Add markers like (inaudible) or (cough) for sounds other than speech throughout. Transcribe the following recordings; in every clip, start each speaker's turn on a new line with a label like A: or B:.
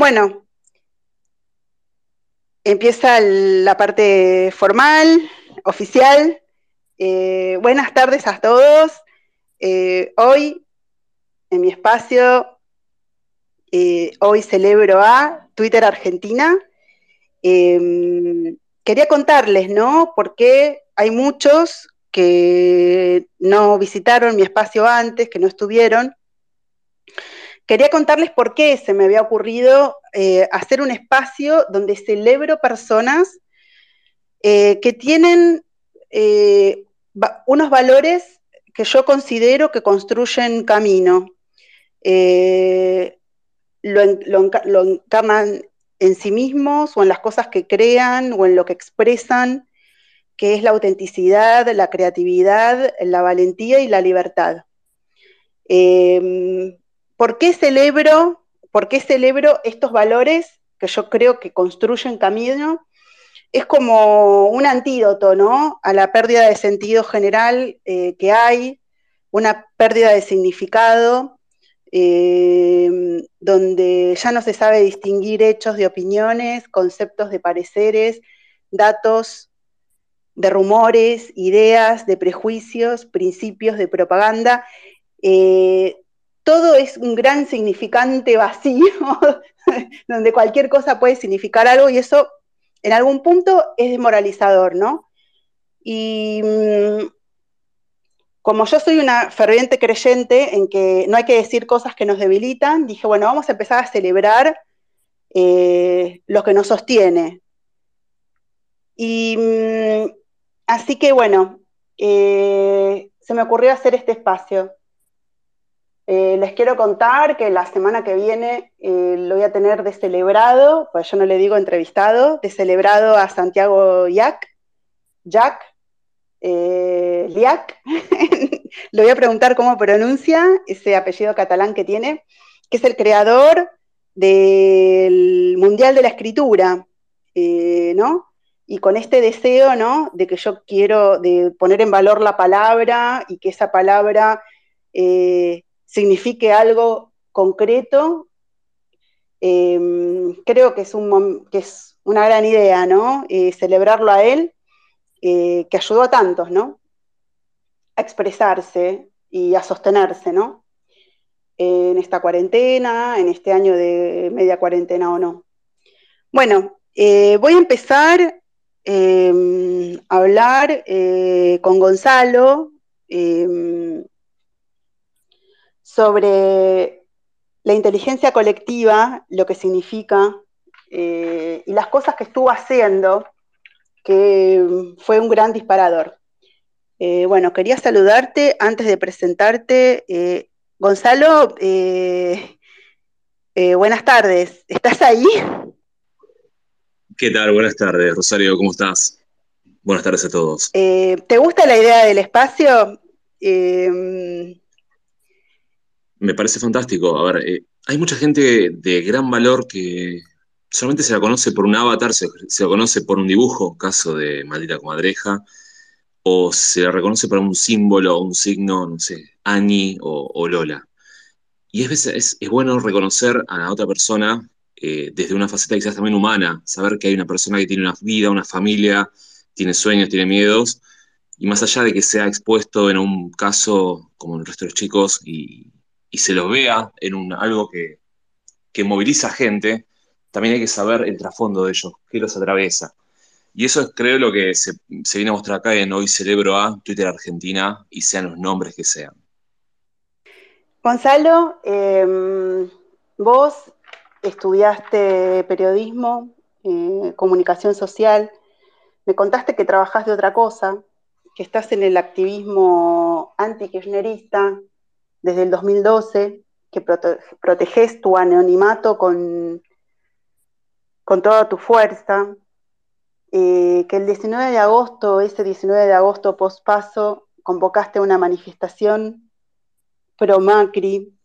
A: Bueno, empieza la parte formal, oficial. Eh, buenas tardes a todos. Eh, hoy, en mi espacio, eh, hoy celebro a Twitter Argentina. Em, quería contarles, ¿no? Porque hay muchos que no visitaron mi espacio antes, que no estuvieron. Quería contarles por qué se me había ocurrido eh, hacer un espacio donde celebro personas eh, que tienen eh, unos valores que yo considero que construyen camino. Lo, lo, encarnan en sí mismos o en las cosas que crean o en lo que expresan, que es la autenticidad, la creatividad, la valentía y la libertad. ¿Por qué celebro, por qué celebro estos valores que yo creo que construyen camino? Es como un antídoto, ¿no? A la pérdida de sentido general eh, que hay, una pérdida de significado, eh, donde ya no se sabe distinguir hechos de opiniones, conceptos de pareceres, datos de rumores, ideas, de prejuicios, principios de propaganda. Eh, todo es un gran significante vacío, (laughs) donde cualquier cosa puede significar algo y eso en algún punto es desmoralizador, ¿no? Y mm, como yo soy una ferviente creyente en que no hay que decir cosas que nos debilitan, dije, bueno, vamos a empezar a celebrar eh, lo que nos sostiene. Y mm, así que bueno, eh, se me ocurrió hacer este espacio. Eh, les quiero contar que la semana que viene eh, lo voy a tener de celebrado, pues yo no le digo entrevistado, de celebrado a Santiago Yac, Jack, eh, Liac. le (laughs) voy a preguntar cómo pronuncia ese apellido catalán que tiene, que es el creador del Mundial de la Escritura, ¿no? Y con este deseo, ¿no? De que yo quiero de poner en valor la palabra y que esa palabra signifique algo concreto, em, creo que es, un, que es, una gran idea, ¿no? Eh, celebrarlo a él, eh, que ayudó a tantos, ¿no? A expresarse y a sostenerse, ¿no? En esta cuarentena, en este año de media cuarentena o no. Bueno, eh, voy a empezar em, a hablar con Gonzalo em, sobre la inteligencia colectiva, lo que significa, eh, y las cosas que estuvo haciendo, que fue un gran disparador. Eh, bueno, quería saludarte antes de presentarte. Eh, Gonzalo, buenas tardes. ¿Estás ahí?
B: ¿Qué tal? Buenas tardes, Rosario, ¿cómo estás? Buenas tardes a todos.
A: ¿Te gusta la idea del espacio?
B: Me parece fantástico. A ver, eh, hay mucha gente de gran valor que solamente se la conoce por un avatar, se, la conoce por un dibujo, caso de Maldita Comadreja, o se la reconoce por un símbolo, un signo, no sé, Ani o, Lola. Y es, es, es, bueno reconocer a la otra persona eh, desde una faceta quizás también humana, saber que hay una persona que tiene una vida, una familia, tiene sueños, tiene miedos, y más allá de que sea expuesto en un caso como el resto de los chicos y, y se los vea en un, algo que, moviliza gente, también hay que saber el trasfondo de ellos, qué los atraviesa. Y eso es, creo, lo que se, viene a mostrar acá en Hoy Celebro a Twitter Argentina y sean los nombres que sean.
A: Gonzalo, em, vos estudiaste periodismo, eh, comunicación social, me contaste que trabajás de otra cosa, que estás en el activismo anti-kirchnerista, desde el 2012, que proteges tu anonimato con, con toda tu fuerza, eh, que el 19 de agosto, ese 19 de agosto pospaso, convocaste una manifestación pro Macri,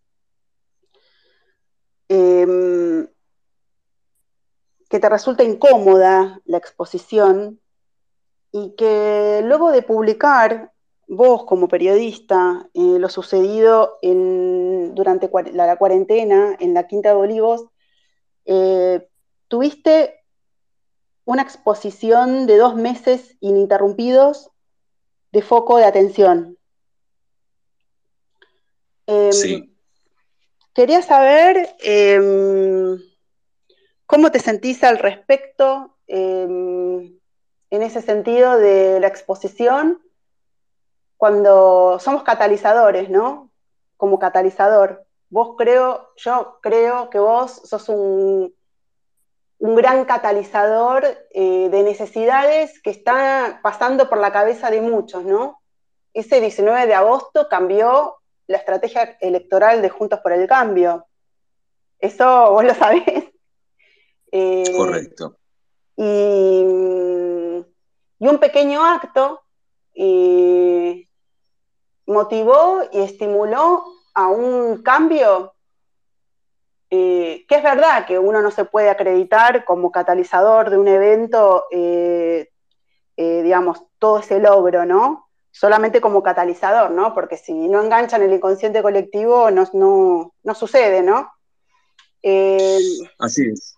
A: em, que te resulta incómoda la exposición y que luego de publicar vos como periodista, eh, lo sucedido durante la, cuarentena en la Quinta de Olivos, eh, tuviste una exposición de dos meses ininterrumpidos de foco de atención. Em, sí. Quería saber em, cómo te sentís al respecto em, en ese sentido de la exposición cuando somos catalizadores, ¿no? Como catalizador. Vos creo, yo creo que vos sos un, un gran catalizador eh, de necesidades que está pasando por la cabeza de muchos, ¿no? Ese 19 de agosto cambió la estrategia electoral de Juntos por el Cambio. Eso vos lo sabés. (laughs)
B: Eh, Correcto.
A: Y, un pequeño acto eh, motivó y estimuló a un cambio eh, que es verdad que uno no se puede acreditar como catalizador de un evento, eh, eh, digamos, todo ese logro, ¿no? Solamente como catalizador, ¿no? Porque si no enganchan el inconsciente colectivo, no, sucede, ¿no?
B: Así es.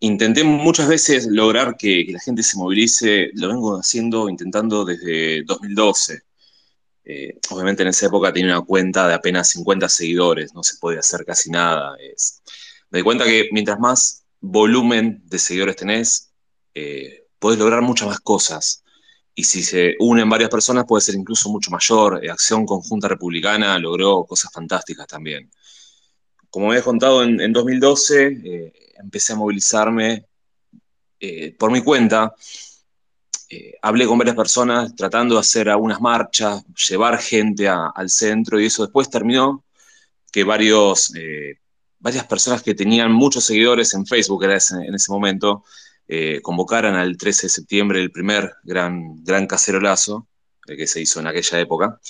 B: intenté muchas veces lograr que la gente se movilice, lo vengo haciendo, intentando desde 2012. Eh, obviamente en esa época tenía una cuenta de apenas 50 seguidores, no se podía hacer casi nada. me di cuenta que mientras más volumen de seguidores tenés, eh, podés lograr muchas más cosas. Y si se unen varias personas puede ser incluso mucho mayor. Eh, Acción Conjunta Republicana logró cosas fantásticas también. Como me había contado en 2012, empecé a movilizarme por mi cuenta eh, hablé con varias personas tratando de hacer algunas marchas, llevar gente al centro y eso después terminó que varios, eh, varias personas que tenían muchos seguidores en Facebook era en ese momento eh, convocaran al 13 de septiembre el primer gran, gran cacerolazo que se hizo en aquella época.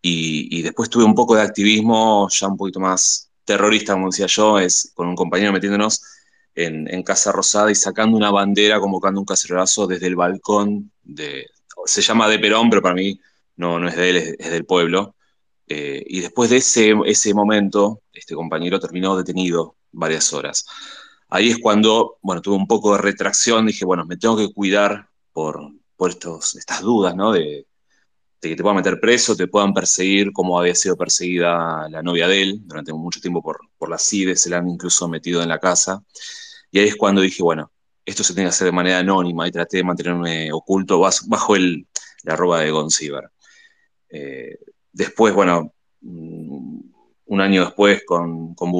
B: Y, y, después tuve un poco de activismo ya un poquito más terrorista, como decía yo, es con un compañero metiéndonos en, Casa Rosada y sacando una bandera, convocando un cacerolazo desde el balcón de, se llama de Perón, pero para mí no, no es de él, es, del pueblo. Eh, y después de ese, ese momento, este compañero terminó detenido varias horas. Ahí es cuando, bueno, tuve un poco de retracción, dije, bueno, me tengo que cuidar por, por estos, estas dudas, ¿no? De, que te puedan meter preso, te puedan perseguir, como había sido perseguida la novia de él durante mucho tiempo por, por la CIDE, se la han incluso metido en la casa. Y ahí es cuando dije, bueno, esto se tiene que hacer de manera anónima y traté de mantenerme oculto bajo el, la arroba de Gonciber. Eh, después, bueno, mm, un año después con, con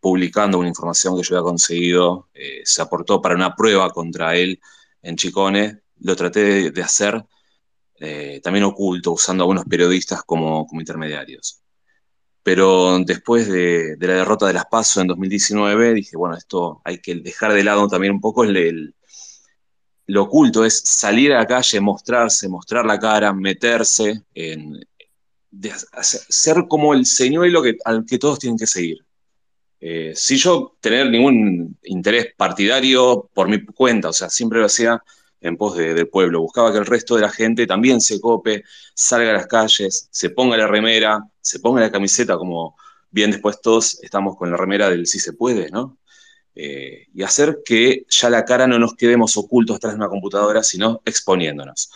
B: publicando una información que yo había conseguido, eh, se aportó para una prueba contra él en Chicone, lo traté de, hacer eh, también oculto, usando a algunos periodistas como intermediarios. Pero después de, la derrota de las PASO en 2019, dije, bueno, esto hay que dejar de lado también un poco el, lo oculto, es salir a la calle, mostrarse, mostrar la cara, meterse, en, ser como el señuelo que, al que todos tienen que seguir. Eh, si yo tener ningún interés partidario por mi cuenta, o sea, siempre lo hacía en pos del pueblo. Buscaba que el resto de la gente también se cope, salga a las calles, se ponga la remera, se ponga la camiseta, como bien después todos estamos con la remera del si se puede, ¿no? Eh, y hacer que ya la cara no nos quedemos ocultos tras de una computadora, sino exponiéndonos.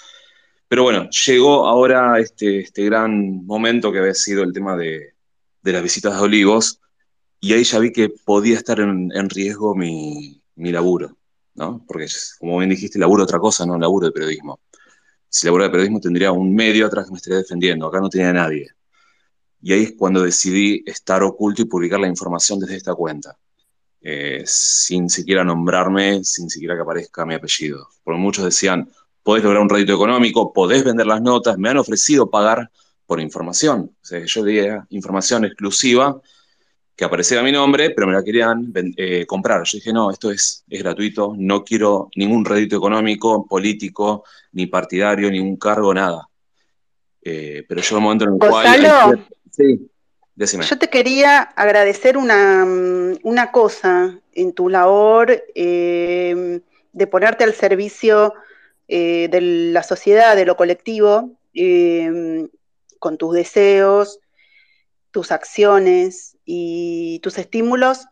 B: Pero bueno, llegó ahora este, este gran momento que había sido el tema de, las visitas de Olivos, y ahí ya vi que podía estar en, riesgo mi, mi laburo. ¿no? Porque, como bien dijiste, laburo otra cosa, no laburo de periodismo. Si laburo de periodismo tendría un medio atrás que me estaría defendiendo, acá no tenía nadie. Y ahí es cuando decidí estar oculto y publicar la información desde esta cuenta, eh, sin siquiera nombrarme, sin siquiera que aparezca mi apellido. Porque muchos decían, podés lograr un rédito económico, podés vender las notas, me han ofrecido pagar por información. O sea, yo diría información exclusiva que apareciera mi nombre, pero me la querían eh, comprar. Yo dije, no, esto es, es gratuito, no quiero ningún rédito económico, político, ni partidario, ni un cargo, nada. Eh, pero yo el momento en el cual...
A: Sí, decime. Yo te quería agradecer una, una cosa en tu labor eh, de ponerte al servicio de la sociedad, de lo colectivo, con tus deseos, tus acciones y tus estímulos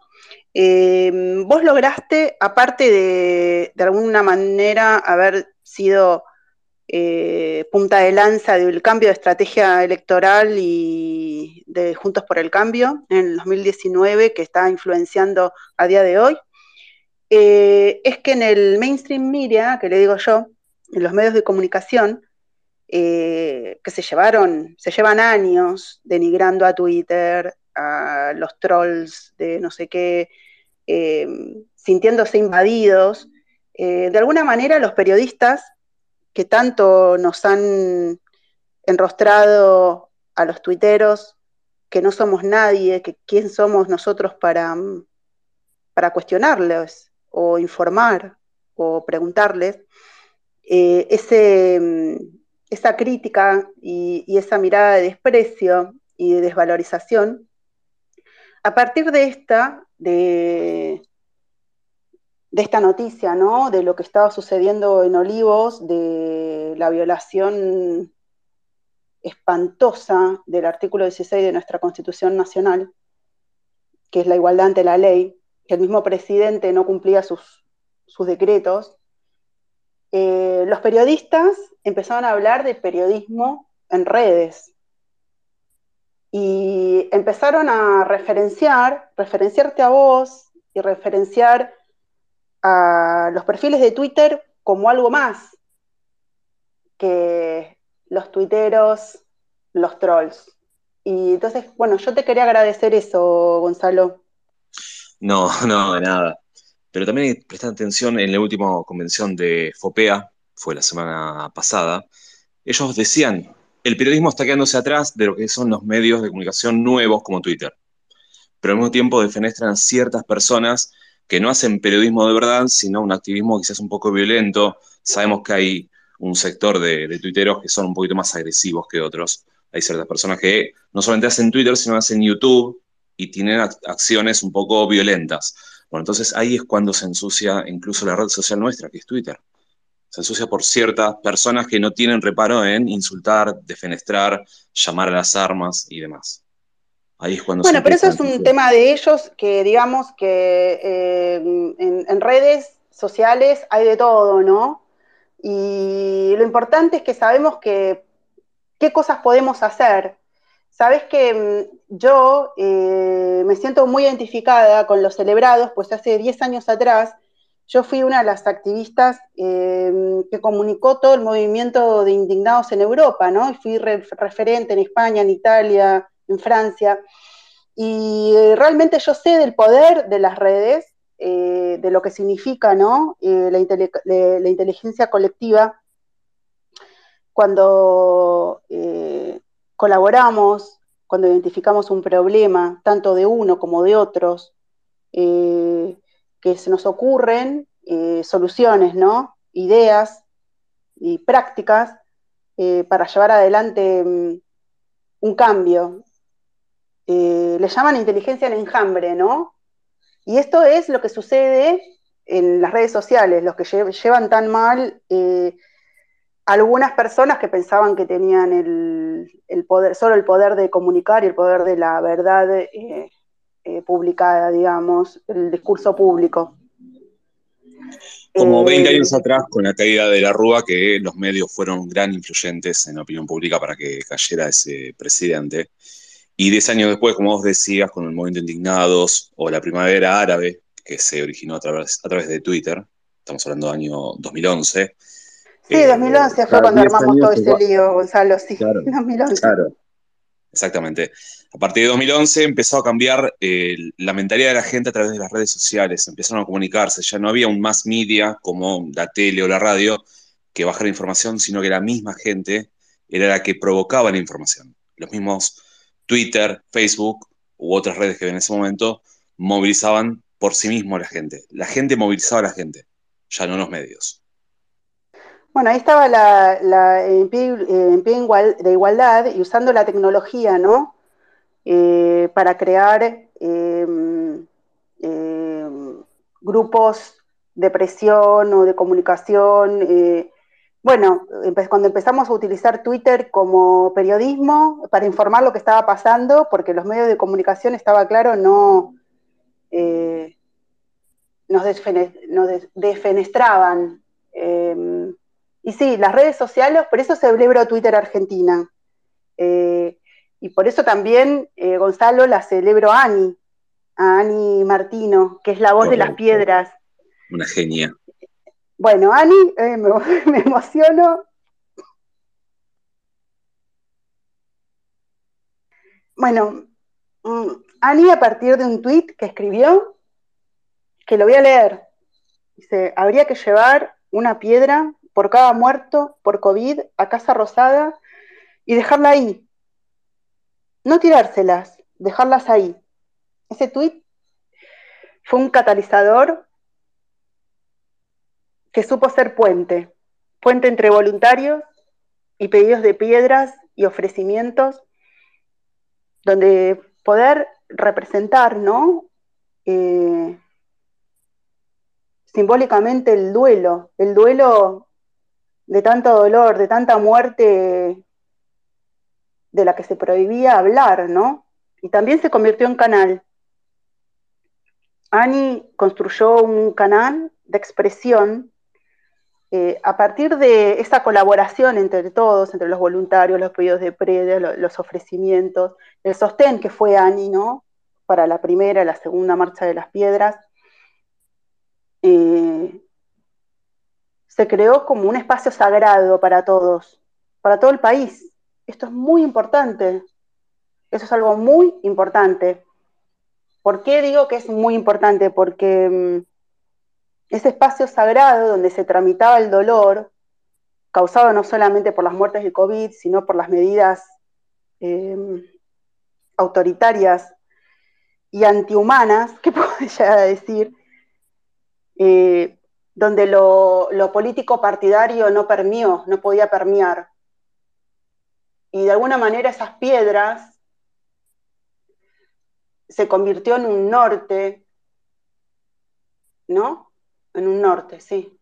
A: Eh, vos lograste, aparte de, de alguna manera, haber sido eh, punta de lanza del cambio de estrategia electoral y de Juntos por el Cambio en el 2019, que está influenciando a día de hoy, eh, es que en el mainstream media, que le digo yo, en los medios de comunicación, eh, que se llevaron, se llevan años denigrando a Twitter, a los trolls de no sé qué, sintiéndose invadidos. de alguna manera los periodistas que tanto nos han enrostrado a los tuiteros, que no somos nadie, que quién somos nosotros para, para cuestionarles o informar o preguntarles, eh, ese, esa crítica y, y, esa mirada de desprecio y de desvalorización, a partir de esta, de, de esta noticia, ¿no? De lo que estaba sucediendo en Olivos, de la violación espantosa del artículo 16 de nuestra Constitución Nacional, que es la igualdad ante la ley, que el mismo presidente no cumplía sus, sus decretos, eh, los periodistas empezaron a hablar de periodismo en redes y empezaron a referenciar, referenciarte a vos y referenciar a los perfiles de Twitter como algo más que los tuiteros, los trolls. Y entonces, bueno, yo te quería agradecer eso, Gonzalo.
B: No, (laughs) no, de nada. Pero también prestar atención en la última convención de FOPEA, fue la semana pasada, ellos decían, el periodismo está quedándose atrás de lo que son los medios de comunicación nuevos como Twitter. Pero al mismo tiempo defenestran a ciertas personas que no hacen periodismo de verdad, sino un activismo quizás un poco violento. Sabemos que hay un sector de, tuiteros que son un poquito más agresivos que otros. Hay ciertas personas que no solamente hacen Twitter, sino hacen YouTube y tienen acciones un poco violentas. Bueno, entonces ahí es cuando se ensucia incluso la red social nuestra, que es Twitter. Se ensucia por ciertas personas que no tienen reparo en insultar, defenestrar, llamar a las armas y demás
A: bueno, pero eso es un tema de ellos que digamos que eh, en, redes sociales hay de todo, ¿no? Y lo importante es que sabemos que qué cosas podemos hacer. Sabes que mm, yo eh, me siento muy identificada con los celebrados, pues hace 10 años atrás yo fui una de las activistas eh, que comunicó todo el movimiento de indignados en Europa, ¿no? Y fui referente en España, en Italia, en Francia. Y eh, realmente yo sé del poder de las redes, eh, de lo que significa. Eh, la, inteligencia colectiva cuando colaboramos, cuando identificamos un problema, tanto de uno como de otros, que se nos ocurren soluciones, ¿no? ideas y prácticas para llevar adelante mm, un cambio, eh, le llaman inteligencia en enjambre, ¿no? Y esto es lo que sucede en las redes sociales, los que llevan tan mal eh, algunas personas que pensaban que tenían el, poder, solo el poder de comunicar y el poder de la verdad eh, publicada, digamos, el discurso público.
B: Como 20 años atrás, con la caída de la Rúa, que los medios fueron gran influyentes en la opinión pública para que cayera ese presidente. Y 10 años después, como vos decías, con el movimiento Indignados o la primavera árabe, que se originó a través, a través de Twitter, estamos hablando del año 2011.
A: Sí, 2011 eh, fue cuando armamos todo ese lío, Gonzalo, sí,
B: claro, (laughs) 2011. Claro, exactamente. A partir de 2011 empezó a cambiar eh, la mentalidad de la gente a través de las redes sociales, empezaron a comunicarse, ya no había un mass media como la tele o la radio que bajara información, sino que la misma gente era la que provocaba la información. Los mismos Twitter, Facebook u otras redes que en ese momento movilizaban por sí mismo a la gente. La gente movilizaba a la gente, ya no los medios.
A: Bueno, ahí estaba la, en pie, de igualdad y usando la tecnología, ¿no? Eh, para crear em, em, grupos de presión o de comunicación eh, bueno, cuando empezamos a utilizar Twitter como periodismo para informar lo que estaba pasando, porque los medios de comunicación, estaba claro, no, eh, nos, defenestraban. Em, y sí, las redes sociales, por eso celebro Twitter Argentina. Eh, y por eso también, eh, Gonzalo, la celebro a Ani, a Ani Martino, que es la voz de las piedras.
B: Una genia.
A: Bueno, Ani, eh, me, (laughs) me emociono. Bueno, mm, Ani a partir de un tuit que escribió, que lo voy a leer, dice, habría que llevar una piedra por cada muerto por COVID a Casa Rosada y dejarla ahí. No tirárselas, dejarlas ahí. Ese tuit fue un catalizador que supo ser puente, puente entre voluntarios y pedidos de piedras y ofrecimientos, donde poder representar, ¿no? Eh, simbólicamente el duelo, el duelo de tanto dolor, de tanta muerte de la que se prohibía hablar, ¿no? Y también se convirtió en canal. Ani construyó un canal de expresión eh, a partir de esa colaboración entre todos, entre los voluntarios, los pedidos de previa, los, ofrecimientos, el sostén que fue Ani, ¿no? Para la primera, la segunda marcha de las piedras. Eh, se creó como un espacio sagrado para todos, para todo el país. Esto es muy importante. Eso es algo muy importante. ¿Por qué digo que es muy importante? Porque mm, ese espacio sagrado donde se tramitaba el dolor, causado no solamente por las muertes de COVID, sino por las medidas em, autoritarias y antihumanas, que (laughs) puedo llegar a decir, eh, donde lo, político partidario no permió, no podía permear. Y de alguna manera esas piedras se convirtió en un norte, ¿no? En un norte, sí.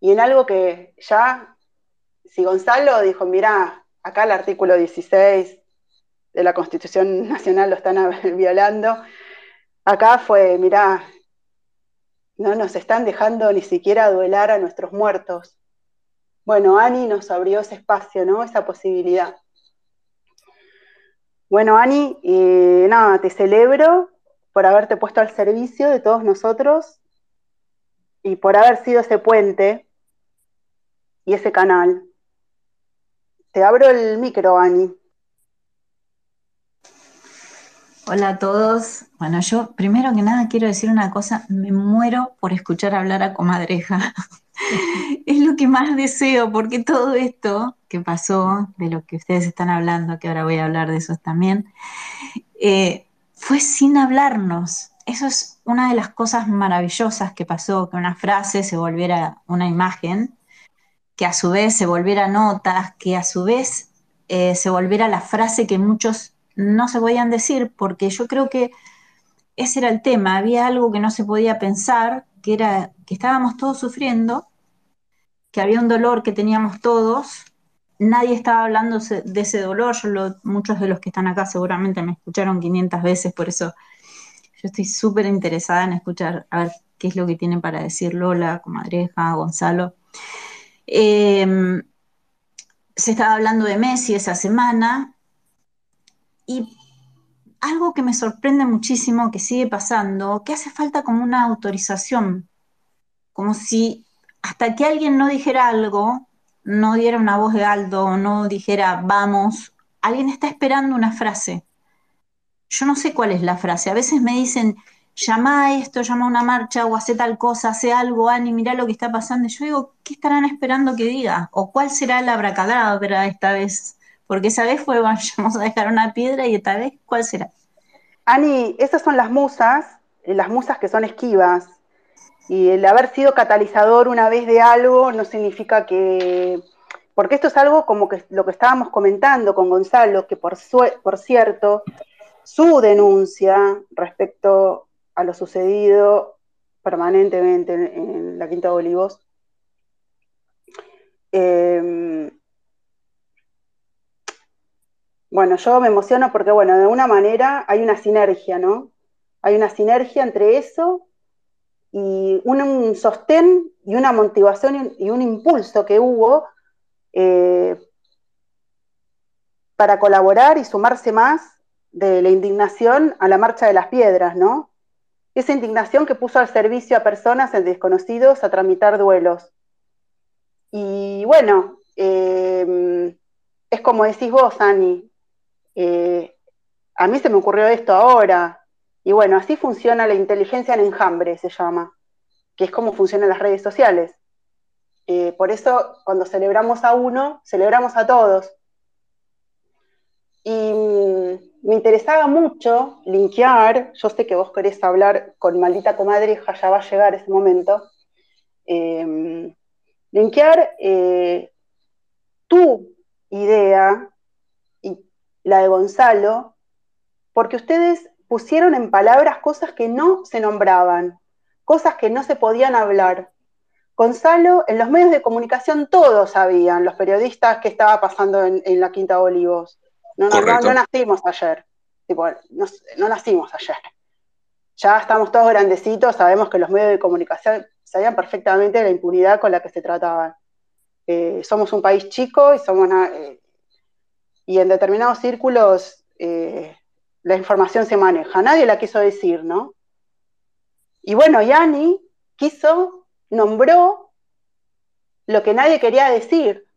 A: Y en algo que ya, si Gonzalo dijo, mira, acá el artículo 16 de la Constitución Nacional lo están (laughs) violando, acá fue, mira, no nos están dejando ni siquiera duelar a nuestros muertos. Bueno, Ani nos abrió ese espacio, ¿no? Esa posibilidad. Bueno, Ani, nada, te celebro por haberte puesto al servicio de todos nosotros y por haber sido ese puente y ese canal. Te abro el micro, Ani.
C: Hola a todos. Bueno, yo primero que nada quiero decir una cosa, me muero por escuchar hablar a comadreja. (laughs) es lo que más deseo, porque todo esto que pasó, de lo que ustedes están hablando, que ahora voy a hablar de eso también, eh, fue sin hablarnos. Eso es una de las cosas maravillosas que pasó, que una frase se volviera una imagen, que a su vez se volviera notas, que a su vez eh, se volviera la frase que muchos no se podían decir, porque yo creo que ese era el tema, había algo que no se podía pensar, que era que estábamos todos sufriendo, que había un dolor que teníamos todos, nadie estaba hablando de ese dolor, muchos de los que están acá seguramente me escucharon 500 veces, por eso yo estoy súper interesada en escuchar, a ver qué es lo que tienen para decir Lola, Comadreja, Gonzalo. Em, se estaba hablando de Messi esa semana, y algo que me sorprende muchísimo, que sigue pasando, que hace falta como una autorización, como si hasta que alguien no dijera algo, no diera una voz de alto, no dijera vamos, alguien está esperando una frase. Yo no sé cuál es la frase. A veces me dicen, llama a esto, llama a una marcha o hace tal cosa, hace algo, Ani, mira lo que está pasando. Y yo digo, ¿qué estarán esperando que diga? ¿O cuál será la abracadabra esta vez? porque esa vez fue (laughs) vamos a dejar una piedra y esta vez, ¿cuál será?
A: Ani, esas son las musas, eh, las musas que son esquivas. Y el haber sido catalizador una vez de algo no significa que. Porque esto es algo como que lo que estábamos comentando con Gonzalo, que por, por cierto, su denuncia respecto a lo sucedido permanentemente en, la Quinta de Olivos eh, bueno, yo me emociono porque, bueno, de una manera hay una sinergia, ¿no? Hay una sinergia entre eso y un, sostén y una motivación y un impulso que hubo eh, para colaborar y sumarse más de la indignación a la marcha de las piedras, ¿no? Esa indignación que puso al servicio a personas desconocidos a tramitar duelos. Y bueno, eh, es como decís vos, Ani, eh, a mí se me ocurrió esto ahora. Y bueno, así funciona la inteligencia en enjambre, se llama, que es como funcionan las redes sociales. Eh, por eso, cuando celebramos a uno, celebramos a todos. Y me interesaba mucho linkear, yo sé que vos querés hablar con maldita comadreja, ya va a llegar ese momento, eh, linkear tu idea y la de Gonzalo, porque ustedes pusieron en palabras cosas que no se nombraban, cosas que no se podían hablar. Gonzalo, en los medios de comunicación todos sabían, los periodistas, qué estaba pasando en, en la Quinta de Olivos. No, no, nacimos ayer. no, nacimos ayer. Ya estamos todos grandecitos, sabemos que los medios de comunicación sabían perfectamente la impunidad con la que se trataban. Eh, somos un país chico y somos eh, y en determinados círculos eh, la información se maneja. Nadie la quiso decir, ¿no? Y bueno, Yani quiso, nombró lo que nadie quería decir.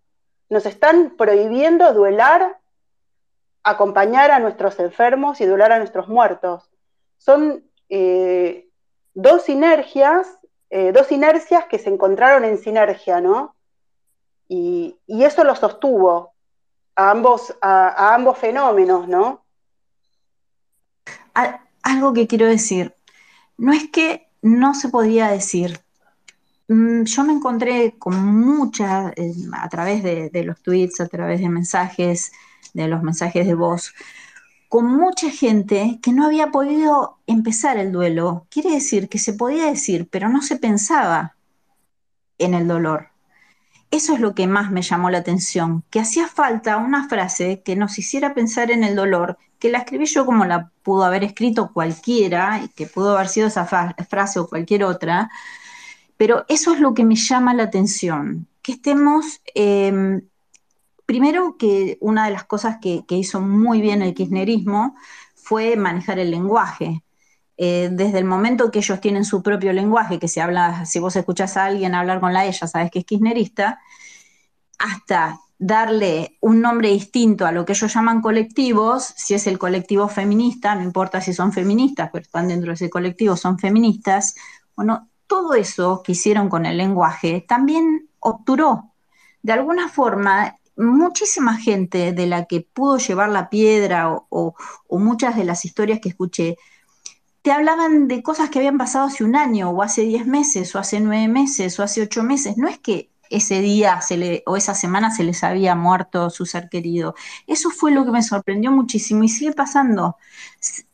A: Nos están prohibiendo duelar acompañar a nuestros enfermos y durar a nuestros muertos. Son eh, dos sinergias, eh, dos inercias que se encontraron en sinergia, ¿no? Y, eso lo sostuvo a ambos, a, ambos fenómenos, ¿no?
C: Algo que quiero decir, no es que no se podía decir. Mm, yo me encontré con muchas, eh, a través de, de los tweets, a través de mensajes, de los mensajes de voz, con mucha gente que no había podido empezar el duelo. Quiere decir que se podía decir, pero no se pensaba en el dolor. Eso es lo que más me llamó la atención, que hacía falta una frase que nos hiciera pensar en el dolor, que la escribí yo como la pudo haber escrito cualquiera, y que pudo haber sido esa frase o cualquier otra, pero eso es lo que me llama la atención, que estemos em, Primero que una de las cosas que, hizo muy bien el kirchnerismo fue manejar el lenguaje. Eh, desde el momento que ellos tienen su propio lenguaje, que se habla, si vos escuchás a alguien hablar con la ella, sabes que es kirchnerista, hasta darle un nombre distinto a lo que ellos llaman colectivos, si es el colectivo feminista, no importa si son feministas, pero están dentro de ese colectivo, son feministas, bueno, todo eso que hicieron con el lenguaje también obturó. De alguna forma, muchísima gente de la que pudo llevar la piedra o, muchas de las historias que escuché, te hablaban de cosas que habían pasado hace un año o hace diez meses o hace nueve meses o hace ocho meses. No es que ese día se le, o esa semana se les había muerto su ser querido. Eso fue lo que me sorprendió muchísimo y sigue pasando.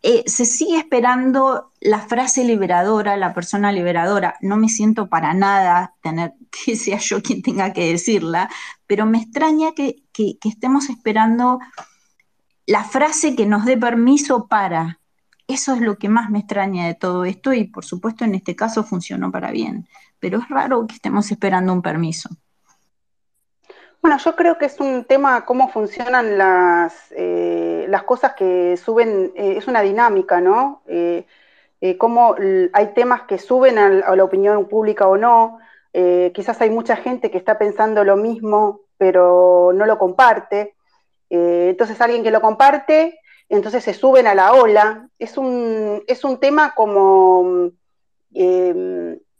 C: Eh, se sigue esperando la frase liberadora, la persona liberadora. No me siento para nada tener (laughs) que sea yo quien tenga que decirla, pero me extraña que, que estemos esperando la frase que nos dé permiso para. Eso es lo que más me extraña de todo esto y por supuesto en este caso funcionó para bien pero es raro que estemos esperando un permiso.
A: Bueno, yo creo que es un tema cómo funcionan las, eh, las cosas que suben, eh, es una dinámica, ¿no? Eh, cómo hay temas que suben a, la opinión pública o no. quizás hay mucha gente que está pensando lo mismo, pero no lo comparte. entonces alguien que lo comparte, entonces se suben a la ola. Es un, es un tema como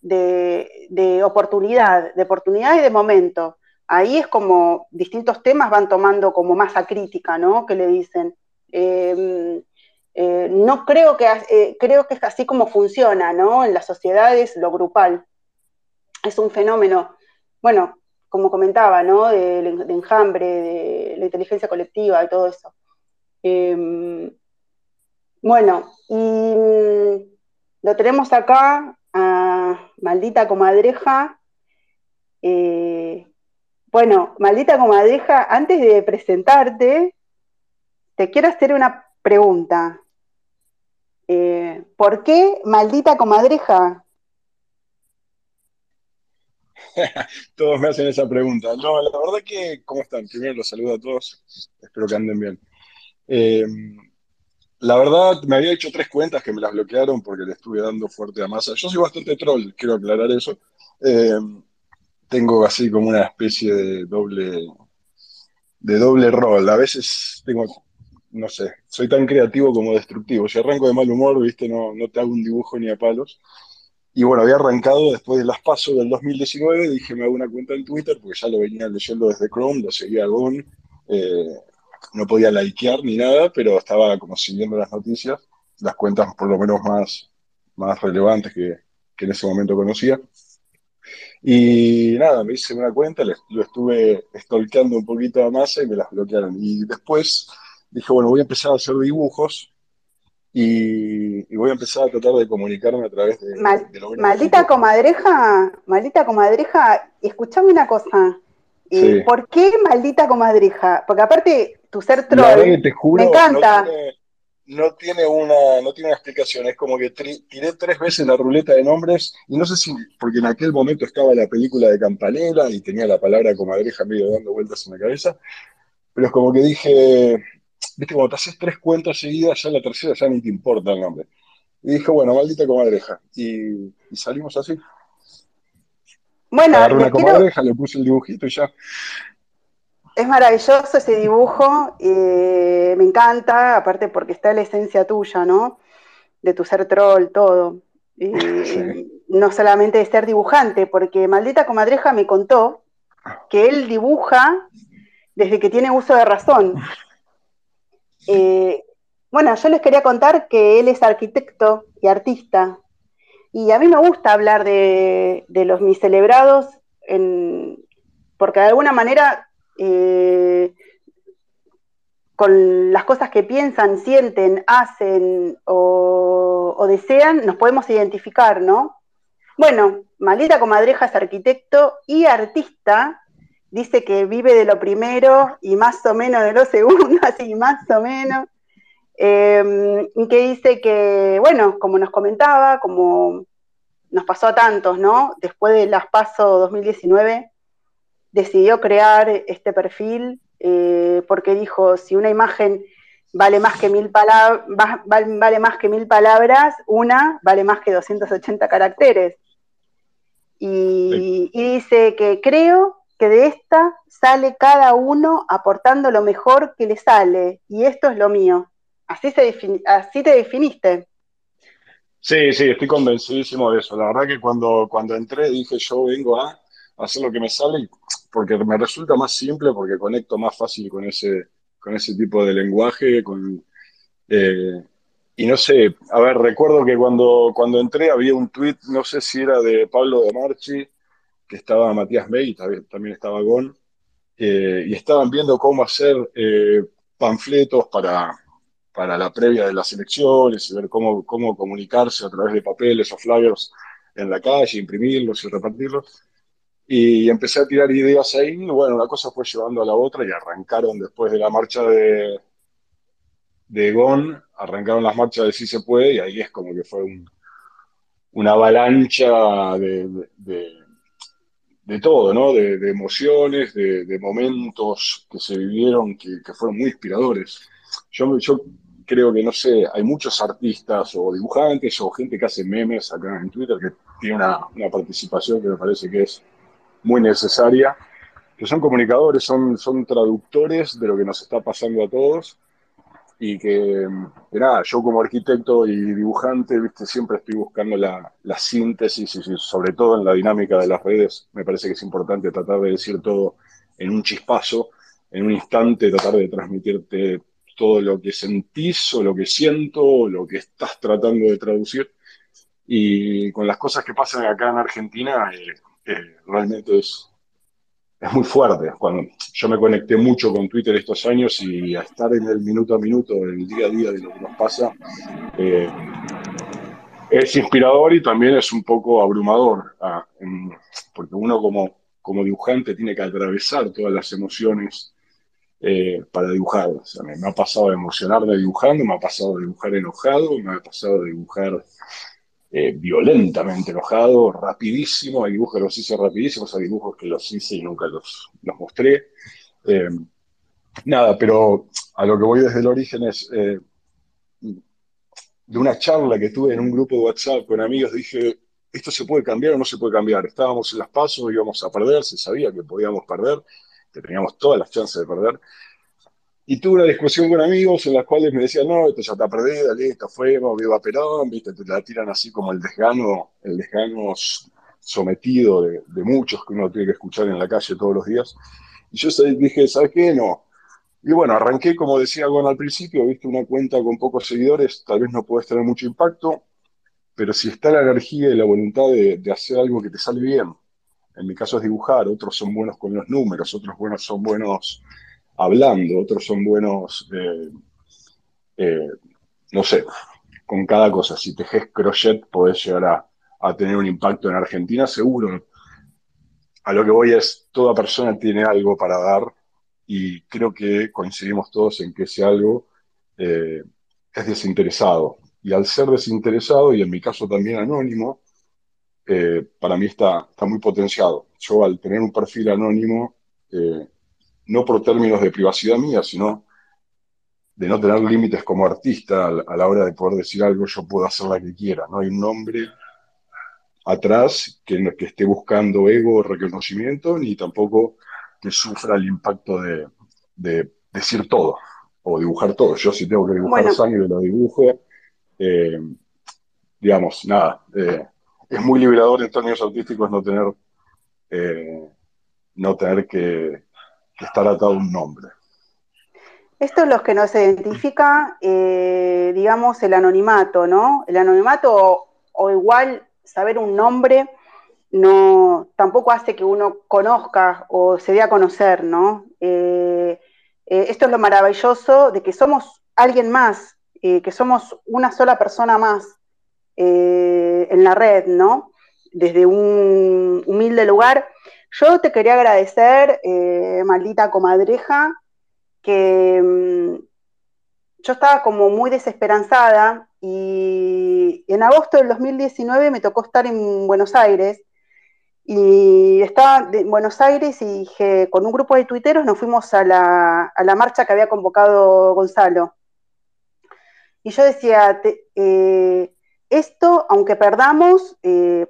A: de, oportunidad, de oportunidad y de momento. Ahí es como distintos temas van tomando como masa crítica, ¿no? Que le dicen. Em, eh, no creo que, eh, creo que es así como funciona, ¿no? En las sociedades lo grupal. Es un fenómeno, bueno, como comentaba, ¿no? De, enjambre, de la inteligencia colectiva y todo eso. Em, bueno, y mm, lo tenemos acá Maldita Comadreja. Eh, bueno, Maldita Comadreja, antes de presentarte, te quiero hacer una pregunta. Eh, ¿Por qué maldita comadreja? (laughs)
D: todos me hacen esa pregunta. No, la verdad que, ¿cómo están? Primero los saludo a todos, espero que anden bien. Eh, la verdad, me había hecho tres cuentas que me las bloquearon porque le estuve dando fuerte a masa. Yo soy bastante troll, quiero aclarar eso. Eh, tengo así como una especie de doble, de doble rol. A veces tengo, no sé, soy tan creativo como destructivo. Si arranco de mal humor, viste, no, no te hago un dibujo ni a palos. Y bueno, había arrancado después de las pasos del 2019, dije me hago una cuenta en Twitter, porque ya lo venía leyendo desde Chrome, lo seguía eh, no podía likear ni nada, pero estaba como siguiendo las noticias, las cuentas por lo menos más, más relevantes que, que en ese momento conocía. Y nada, me hice una cuenta, lo estuve stalkeando un poquito a masa y me las bloquearon. Y después dije, bueno, voy a empezar a hacer dibujos y, voy a empezar a tratar de comunicarme a través de,
A: Maldita comadreja, maldita comadreja, escuchame una cosa. Eh, ¿Por qué maldita comadreja? Porque aparte, tu ser troll, me encanta.
D: No tiene, una, no tiene una explicación, es como que tiré tres veces la ruleta de nombres y no sé si, porque en aquel momento estaba la película de Campanella y tenía la palabra comadreja medio dando vueltas en la cabeza, pero es como que dije, viste, cuando te haces tres cuentas seguidas, ya la tercera ya ni te importa el nombre. Y dije, bueno, maldita comadreja. Y, y salimos así.
A: Bueno,
D: Agarré una comadreja, le puse el dibujito y ya.
A: Es maravilloso ese dibujo, me encanta, aparte porque está la esencia tuya, ¿no? De tu ser troll, todo. (laughs) No solamente de ser dibujante, porque Maldita Comadreja me contó que él dibuja desde que tiene uso de razón. (laughs) Eh, bueno, yo les quería contar que él es arquitecto y artista. Y a mí me gusta hablar de, los mis celebrados, porque de alguna manera, eh, con las cosas que piensan, sienten, hacen o, desean, nos podemos identificar, ¿no? Bueno, Maldita Comadreja es arquitecto y artista, dice que vive de lo primero y más o menos de lo segundo, así más o menos. Em, que dice que, bueno, como nos comentaba, como nos pasó a tantos, ¿no? Después de las PASO 2019, decidió crear este perfil eh, porque dijo, si una imagen vale más que mil palabras, vale más que mil palabras, una vale más que 280 caracteres. y dice que creo que de esta sale cada uno aportando lo mejor que le sale, y esto es lo mío. Así, se así te definiste.
D: Sí, sí, estoy convencidísimo de eso. La verdad que cuando, cuando entré dije yo vengo a hacer lo que me sale porque me resulta más simple, porque conecto más fácil con ese, con ese tipo de lenguaje, con, eh, y no sé, a ver, recuerdo que cuando, cuando entré había un tweet, no sé si era de Pablo de Marchi, que estaba Matías May, también estaba Gon, eh, y estaban viendo cómo hacer eh, panfletos para, para la previa de las elecciones y ver cómo, cómo comunicarse a través de papeles o flyers en la calle, imprimirlos y repartirlos. Y empecé a tirar ideas ahí, bueno, una cosa fue llevando a la otra y arrancaron después de la marcha de, de GON, arrancaron las marchas de Si se puede y ahí es como que fue una avalancha de de todo, ¿no? De, emociones, de, momentos que se vivieron que, fueron muy inspiradores. Yo, yo creo que, no sé, hay muchos artistas o dibujantes o gente que hace memes acá en Twitter que tiene una, una participación que me parece que es muy necesaria, que son comunicadores, son, son traductores de lo que nos está pasando a todos y que, nada, yo como arquitecto y dibujante, viste, siempre estoy buscando la, la, síntesis y sobre todo en la dinámica de las redes, me parece que es importante tratar de decir todo en un chispazo, en un instante, tratar de transmitirte todo lo que sentís o lo que siento o lo que estás tratando de traducir. Y con las cosas que pasan acá en Argentina, eh, eh, realmente es, es muy fuerte. Cuando yo me conecté mucho con Twitter estos años y a estar en el minuto a minuto, en el día a día de lo que nos pasa, eh, es inspirador y también es un poco abrumador, ah, porque uno como, como dibujante tiene que atravesar todas las emociones eh, para dibujar. Me, ha pasado de emocionarme dibujando, me ha pasado de dibujar enojado, me ha pasado de dibujar eh, violentamente enojado, rapidísimo. Hay dibujos que los hice rapidísimos, hay dibujos que los hice y nunca los, los mostré. Eh, nada, pero a lo que voy desde el origen es de una charla que tuve en un grupo de WhatsApp con amigos, dije, ¿esto se puede cambiar o no se puede cambiar? Estábamos en las pasos, íbamos a perder, se sabía que podíamos perder, que teníamos todas las chances de perder. Y tuve una discusión con amigos en las cuales me decían, no, esto ya está perdido, listo, fuimos, viva Perón, viste, te la tiran así como el desgano, el desgano sometido de, de, muchos que uno tiene que escuchar en la calle todos los días. Y yo dije, ¿sabes qué? No, y bueno, arranqué, como decía Gon al principio, viste una cuenta con pocos seguidores, tal vez no puedes tener mucho impacto, pero si está la energía y la voluntad de, hacer algo que te sale bien, en mi caso es dibujar, otros son buenos con los números, otros buenos son buenos hablando, otros son buenos, eh, eh, no sé, con cada cosa. Si tejes crochet, podés llegar a, a tener un impacto en Argentina, seguro. A lo que voy es, toda persona tiene algo para dar y creo que coincidimos todos en que ese algo eh, es desinteresado. Y al ser desinteresado, y en mi caso también anónimo, para mí está, está muy potenciado. Yo al tener un perfil anónimo, no por términos de privacidad mía, sino de no tener límites como artista a la hora de poder decir algo, yo puedo hacer la que quiera. No hay un nombre atrás que, que esté buscando ego o reconocimiento, ni tampoco que sufra el impacto de, decir todo o dibujar todo. Yo si tengo que dibujar sangre lo dibujo. Eh, digamos, nada, eh, es muy liberador en términos artísticos no tener, eh, no tener que, estar atado a un nombre.
A: Esto es lo que nos identifica, digamos, el anonimato, ¿no? El anonimato o igual saber un nombre no, tampoco hace que uno conozca o se dé a conocer, ¿no? Eh, eh, esto es lo maravilloso de que somos alguien más, eh, que somos una sola persona más en la red, ¿no? Desde un humilde lugar. Yo te quería agradecer, maldita comadreja, que mm, yo estaba como muy desesperanzada y en agosto del 2019 me tocó estar en Buenos Aires y estaba en Buenos Aires y dije, con un grupo de tuiteros nos fuimos a la, marcha que había convocado Gonzalo. Y yo decía, eh, esto, aunque perdamos, eh,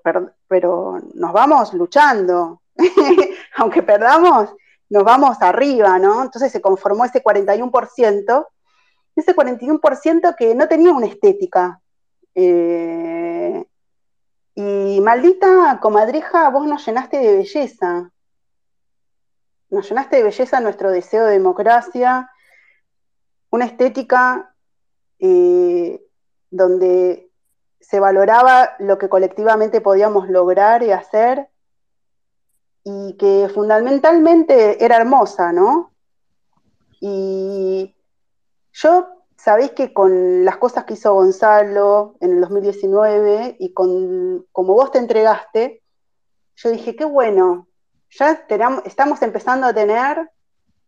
A: pero nos vamos luchando. (laughs) aunque perdamos, nos vamos arriba, ¿no? Entonces se conformó ese 41%, ese 41% que no tenía una estética. Eh, y maldita comadreja, vos nos llenaste de belleza. Nos llenaste de belleza nuestro deseo de democracia, una estética eh, donde se valoraba lo que colectivamente podíamos lograr y hacer y que fundamentalmente era hermosa, ¿no? Y yo sabéis que con las cosas que hizo Gonzalo en el 2019 y con como vos te entregaste, yo dije, qué bueno, ya estamos empezando a tener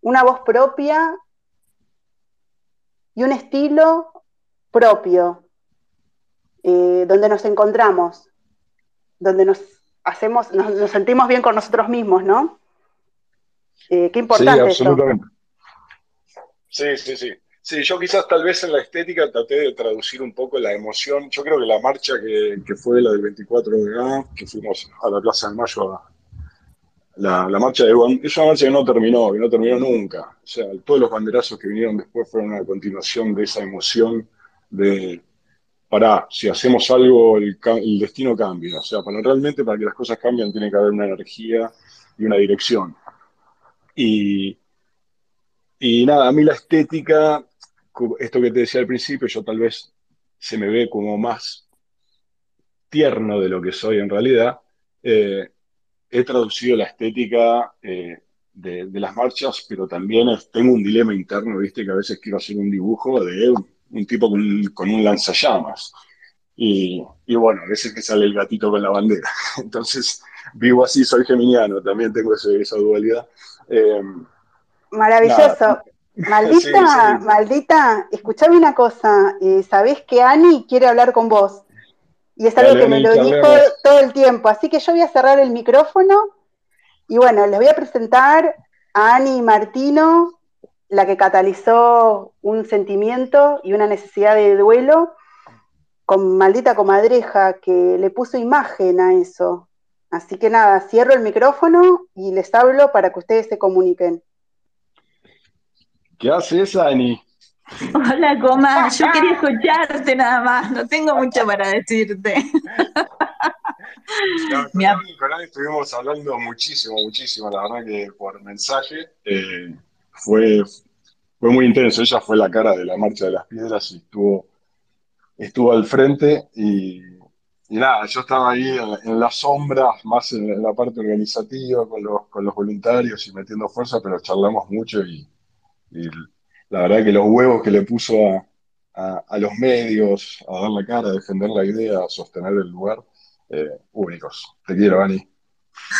A: una voz propia y un estilo propio, eh, donde nos encontramos, donde nos hacemos, nos, sentimos bien con nosotros mismos, ¿no? Eh, qué importante. Sí, absolutamente.
D: Sí, sí, sí. Sí, yo quizás tal vez en la estética traté de traducir un poco la emoción. Yo creo que la marcha que, fue la del 24 de A, que fuimos a la Plaza de Mayo, la, marcha de Juan, es una marcha que no terminó, que no terminó nunca. O sea, todos los banderazos que vinieron después fueron una continuación de esa emoción de, para, si hacemos algo, el, el destino cambia. O sea, para realmente para que las cosas cambien tiene que haber una energía y una dirección. Y, y nada, a mí la estética esto que te decía al principio, yo tal vez se me ve como más tierno de lo que soy en realidad. Eh, he traducido la estética eh, de, las marchas, pero también tengo un dilema interno, viste, que a veces quiero hacer un dibujo de un, tipo con, un lanzallamas. Y, bueno, a veces me sale el gatito con la bandera. (laughs) Entonces, vivo así, soy geminiano, también tengo esa dualidad.
A: Eh, Maravilloso. (laughs) Maldita, maldita, escuchame una cosa, eh, sabés que Ani quiere hablar con vos. Y es algo que me lo dijo todo el tiempo. Así que yo voy a cerrar el micrófono y bueno, les voy a presentar a Ani Martino, la que catalizó un sentimiento y una necesidad de duelo con maldita comadreja que le puso imagen a eso. Así que nada, cierro el micrófono y les hablo para que ustedes se comuniquen.
D: ¿Qué haces, Ani?
C: Hola, Coma. Yo quería escucharte nada más. No tengo mucho para decirte. (laughs)
D: con, Ani, estuvimos hablando muchísimo, muchísimo. La verdad que por mensaje eh, fue, fue muy intenso. Ella fue la cara de la Marcha de las Piedras y estuvo, estuvo al frente. Y, nada, yo estaba ahí en, las sombras, más en, la parte organizativa, con los, con los voluntarios y metiendo fuerza, pero charlamos mucho y la verdad que los huevos que le puso a, los medios, a dar la cara, a defender la idea, a sostener el lugar, eh, únicos. Te quiero, Ani.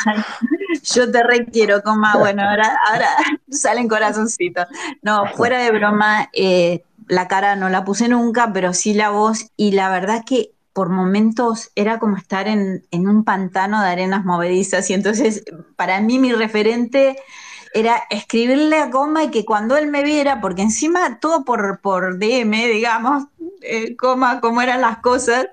D: (laughs)
C: Yo te requiero, coma. Bueno, ahora, ahora (laughs) salen corazoncitos. No, fuera de broma, eh, la cara no la puse nunca, pero sí la voz. Y la verdad que por momentos era como estar en, en un pantano de arenas movedizas. Y entonces, para mí, mi referente era escribirle a Coma y que cuando él me viera, porque encima todo por, por DM, digamos, eh, Coma, cómo eran las cosas,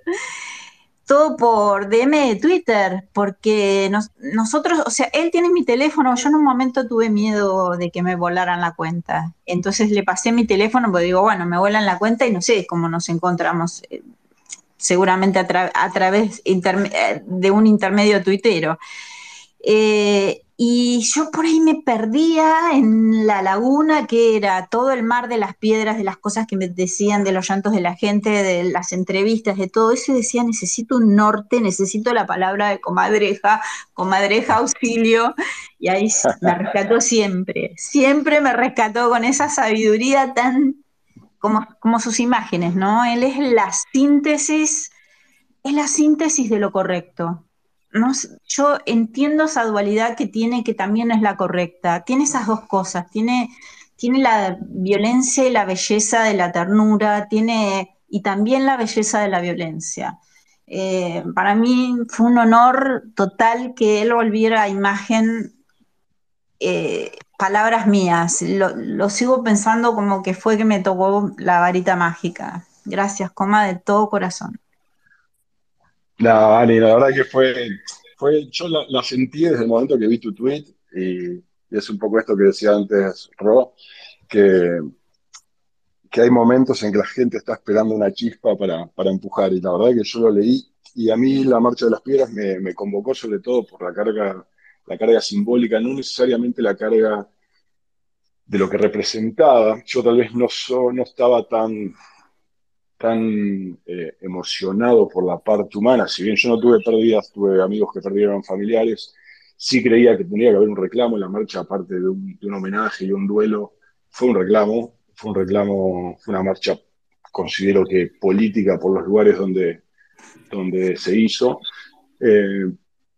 C: todo por DM de Twitter, porque nosotros, o sea, él tiene mi teléfono, yo en un momento tuve miedo de que me volaran la cuenta, entonces le pasé mi teléfono, porque digo, bueno, me vuelan la cuenta y no sé cómo nos encontramos, eh, seguramente a, través eh, de un intermedio tuitero. Eh, y yo por ahí me perdía en la laguna, que era todo el mar de las piedras, de las cosas que me decían, de los llantos de la gente, de las entrevistas, de todo eso. Decía, necesito un norte, necesito la palabra de comadreja, comadreja auxilio. Y ahí me rescató siempre, siempre me rescató con esa sabiduría tan como, como sus imágenes, ¿no? Él es la síntesis, es la síntesis de lo correcto no, yo entiendo esa dualidad que tiene, que también es la correcta. Tiene esas dos cosas, tiene, tiene la violencia y la belleza de la ternura, tiene y también la belleza de la violencia. Eh, para mí fue un honor total que él volviera a imagen eh, palabras mías. Lo, lo, sigo pensando como que fue que me tocó la varita mágica. Gracias, coma, de todo corazón.
D: No, Ani, la verdad que fue, fue yo la, sentí desde el momento que vi tu tweet y, es un poco esto que decía antes Ro, que, que hay momentos en que la gente está esperando una chispa para, para empujar y la verdad que yo lo leí y a mí la Marcha de las Piedras me, me convocó sobre todo por la carga, la carga simbólica, no necesariamente la carga de lo que representaba. Yo tal vez no, no estaba tan tan eh, emocionado por la parte humana. Si bien yo no tuve pérdidas, tuve amigos que perdieron familiares, sí creía que tenía que haber un reclamo en la marcha, aparte de un, homenaje y un duelo. Fue un reclamo, fue un reclamo, fue una marcha, considero que política por los lugares donde, donde se hizo. Eh,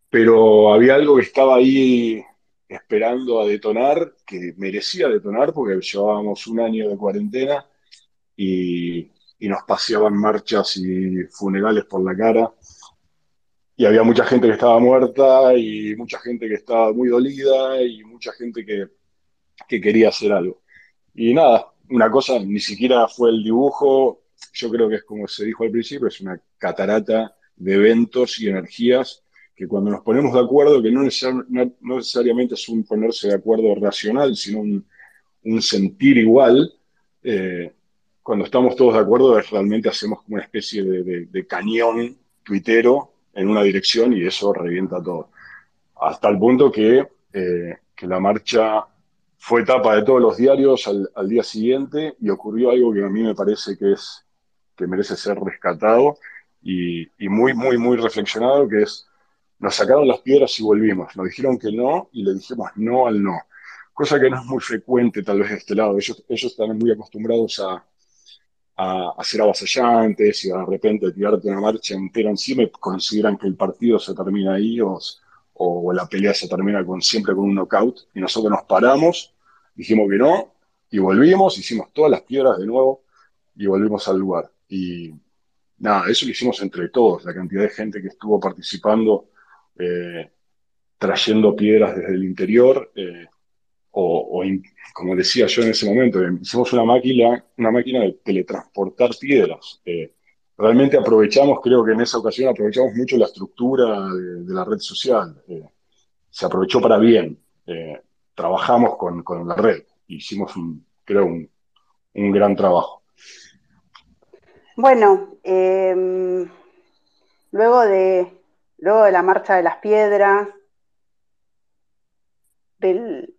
D: pero había algo que estaba ahí esperando a detonar, que merecía detonar, porque llevábamos un año de cuarentena y, y nos paseaban marchas y funerales por la cara. Y había mucha gente que estaba muerta y mucha gente que estaba muy dolida y mucha gente que, que quería hacer algo. Y nada, una cosa, ni siquiera fue el dibujo, yo creo que es como se dijo al principio, es una catarata de eventos y energías que cuando nos ponemos de acuerdo, que no, necesariamente es un ponerse de acuerdo racional, sino un, un sentir igual, eh, cuando estamos todos de acuerdo, realmente hacemos como una especie de, cañón tuitero en una dirección y eso revienta todo. Hasta el punto que, eh, que la marcha fue tapa de todos los diarios al, día siguiente y ocurrió algo que a mí me parece que, es, que merece ser rescatado y, y muy, muy, muy reflexionado, que es, nos sacaron las piedras y volvimos. Nos dijeron que no y le dijimos no al no. Cosa que no es muy frecuente tal vez de este lado. Ellos, ellos están muy acostumbrados a, a, ser avasallantes y de repente tirarte una marcha entera encima y consideran que el partido se termina ahí o, o la pelea se termina con, siempre con un knockout. Y nosotros nos paramos, dijimos que no, y volvimos, hicimos todas las piedras de nuevo y volvimos al lugar. Y nada, eso lo hicimos entre todos, la cantidad de gente que estuvo participando, eh, trayendo piedras desde el interior, eh, o, como decía yo en ese momento, hicimos una máquina, una máquina de teletransportar piedras. Eh, realmente aprovechamos, creo que en esa ocasión aprovechamos mucho la estructura de, la red social. se aprovechó para bien. trabajamos con, con, la red. Hicimos, un, creo, un, un gran trabajo.
A: Bueno, em, luego, de, luego de la marcha de las piedras, de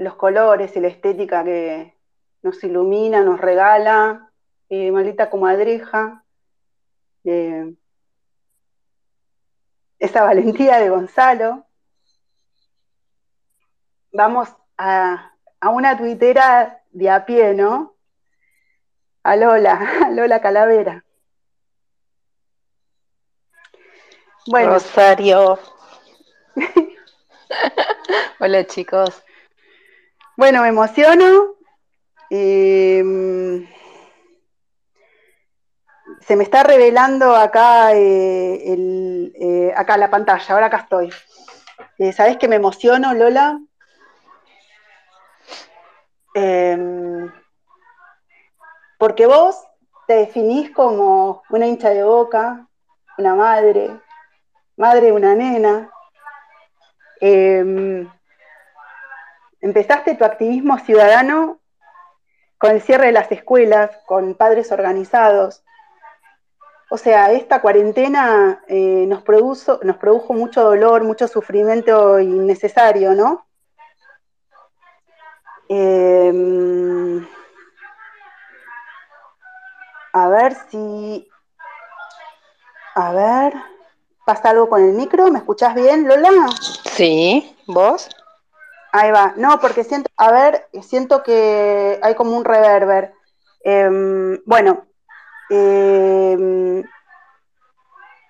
A: los colores y la estética que nos ilumina, nos regala, eh, maldita comadreja, eh, esa valentía de Gonzalo, vamos a, a una tuitera de a pie, ¿no? a Lola, (laughs) a Lola Calavera.
E: Bueno. Rosario. (laughs) Hola chicos.
A: Bueno, me emociono. Em, se me está revelando acá, eh, el, eh, acá la pantalla, ahora acá estoy. Eh, ¿Sabés que me emociono, Lola? Em, porque vos te definís como una hincha de boca, una madre, madre de una nena. Em, empezaste tu activismo ciudadano con el cierre de las escuelas, con padres organizados. O sea, esta cuarentena eh, nos, nos produjo mucho dolor, mucho sufrimiento innecesario, ¿no? Em, a ver si. A ver. ¿Pasa algo con el micro? ¿Me escuchás bien, Lola?
E: Sí, ¿vos?
A: Ahí va. No, porque siento, a ver, siento que hay como un reverber. Em, bueno, em,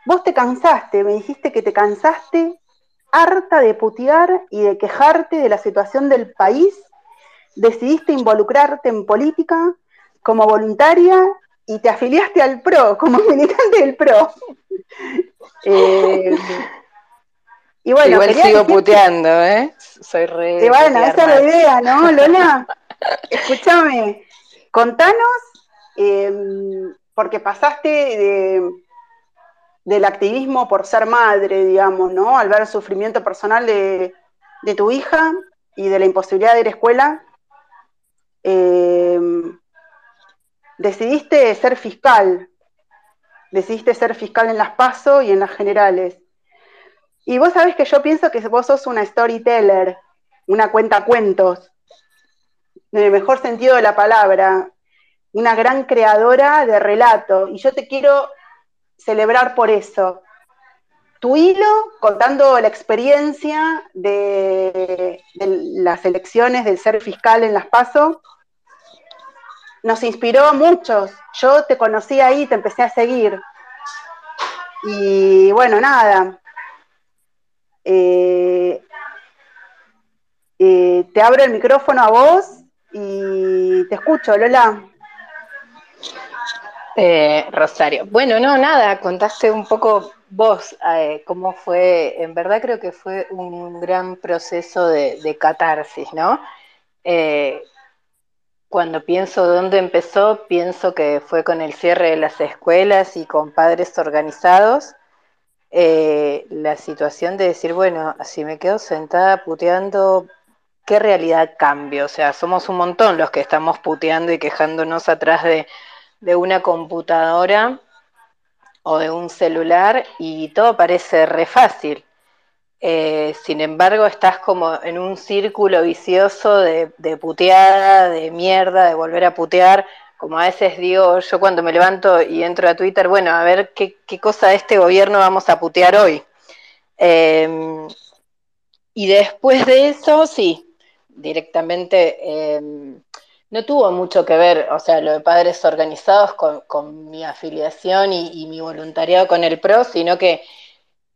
A: vos te cansaste, me dijiste que te cansaste harta de putear y de quejarte de la situación del país, decidiste involucrarte en política como voluntaria y te afiliaste al PRO, como militante del PRO. (laughs)
E: Eh, y bueno, Igual sigo puteando, ¿eh?
A: Soy re. Y bueno, esa es la idea, ¿no, Lola? (laughs) Escúchame, contanos, em, porque pasaste del activismo por ser madre, digamos, ¿no? Al ver el sufrimiento personal de, de tu hija y de la imposibilidad de ir a escuela. Eh, decidiste ser fiscal, decidiste ser fiscal en las PASO y en las generales. Y vos sabés que yo pienso que vos sos una storyteller, una cuenta cuentos, en el mejor sentido de la palabra, una gran creadora de relato. Y yo te quiero celebrar por eso. Tu hilo contando la experiencia de, de las elecciones del ser fiscal en las PASO nos inspiró a muchos. Yo te conocí ahí, te empecé a seguir. Y bueno, nada. Eh, eh, te abro el micrófono a vos y te escucho, Lola.
E: Eh, Rosario. Bueno, no, nada, contaste un poco vos cómo fue, en verdad creo que fue un gran proceso de, de catarsis, ¿no? Cuando pienso dónde empezó, pienso que fue con el cierre de las escuelas y con padres organizados. Eh, la situación de decir, bueno, si me quedo sentada puteando, ¿qué realidad cambio? O sea, somos un montón los que estamos puteando y quejándonos atrás de, de una computadora o de un celular y todo parece re fácil. Eh, sin embargo, estás como en un círculo vicioso de, puteada, de mierda, de volver a putear. Como a veces digo, yo cuando me levanto y entro a Twitter, bueno, a ver qué, cosa de este gobierno vamos a putear hoy. Em, y después de eso, sí, directamente em, no tuvo mucho que ver, o sea, lo de padres organizados con, mi afiliación y, mi voluntariado con el PRO, sino que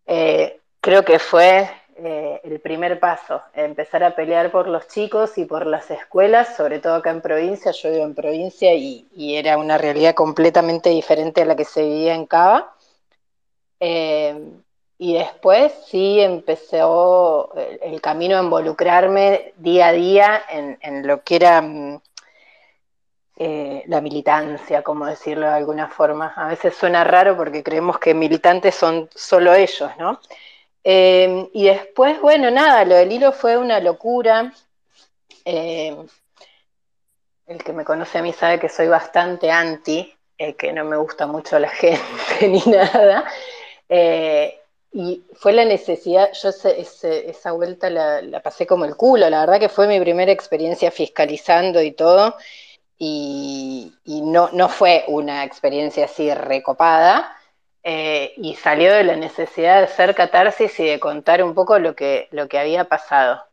E: eh, creo que fue eh, el primer paso, empezar a pelear por los chicos y por las escuelas, sobre todo acá en provincia, yo vivo en provincia y, era una realidad completamente diferente a la que se vivía en Cava. Eh, y después sí empezó el, camino a involucrarme día a día en, lo que era mm, eh, la militancia, como decirlo de alguna forma. A veces suena raro porque creemos que militantes son solo ellos, ¿no? Eh, y después, bueno, nada, lo del hilo fue una locura. Eh, el que me conoce a mí sabe que soy bastante anti, que no me gusta mucho la (laughs) gente ni nada. Y fue la necesidad, yo esa vuelta la, pasé como el culo, la verdad que fue mi primera experiencia fiscalizando y todo, y, no, no fue una experiencia así recopada, eh, y salió de la necesidad de hacer catarsis y de contar un poco lo que, lo que había pasado.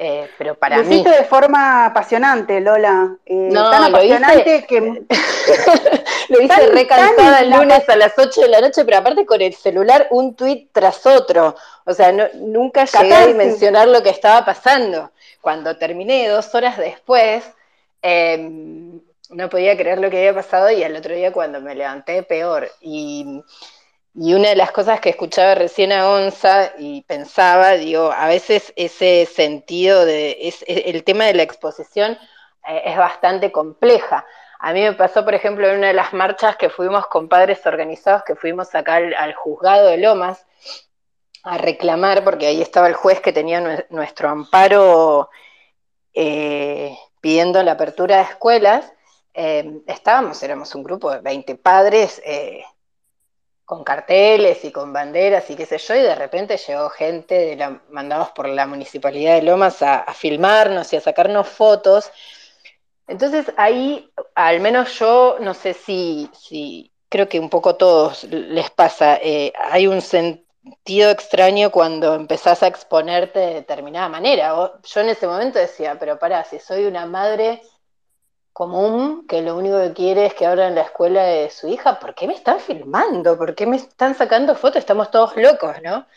E: Eh, pero para
A: lo hiciste de forma apasionante, Lola. Eh, no, tan apasionante que. (laughs)
E: lo hice recansada el lunes a las 8 de la noche, pero aparte con el celular, un tuit tras otro. O sea, nunca llegué a dimensionar lo que estaba pasando. Cuando terminé dos horas después, em, no podía creer lo que había pasado y al otro día cuando me levanté, peor. Y y una de las cosas que escuchaba recién a Onza y pensaba, digo, a veces ese sentido de, es, el tema de la exposición eh, es bastante compleja. A mí me pasó, por ejemplo, en una de las marchas que fuimos con padres organizados, que fuimos acá al, juzgado de Lomas a reclamar, porque ahí estaba el juez que tenía nuestro amparo eh, pidiendo la apertura de escuelas. Eh, estábamos, éramos un grupo de 20 padres con carteles y con banderas y qué sé yo, y de repente llegó gente de la, mandados por la Municipalidad de Lomas a, filmarnos y a sacarnos fotos. Entonces ahí, al menos yo, no sé si, si creo que un poco todos les pasa, eh, hay un sentido extraño cuando empezás a exponerte de determinada manera. yo en ese momento decía, pero pará, si soy una madre común que lo único que quiere es que abran la escuela de su hija, ¿por qué me están filmando? ¿Por qué me están sacando fotos? Estamos todos locos, ¿no?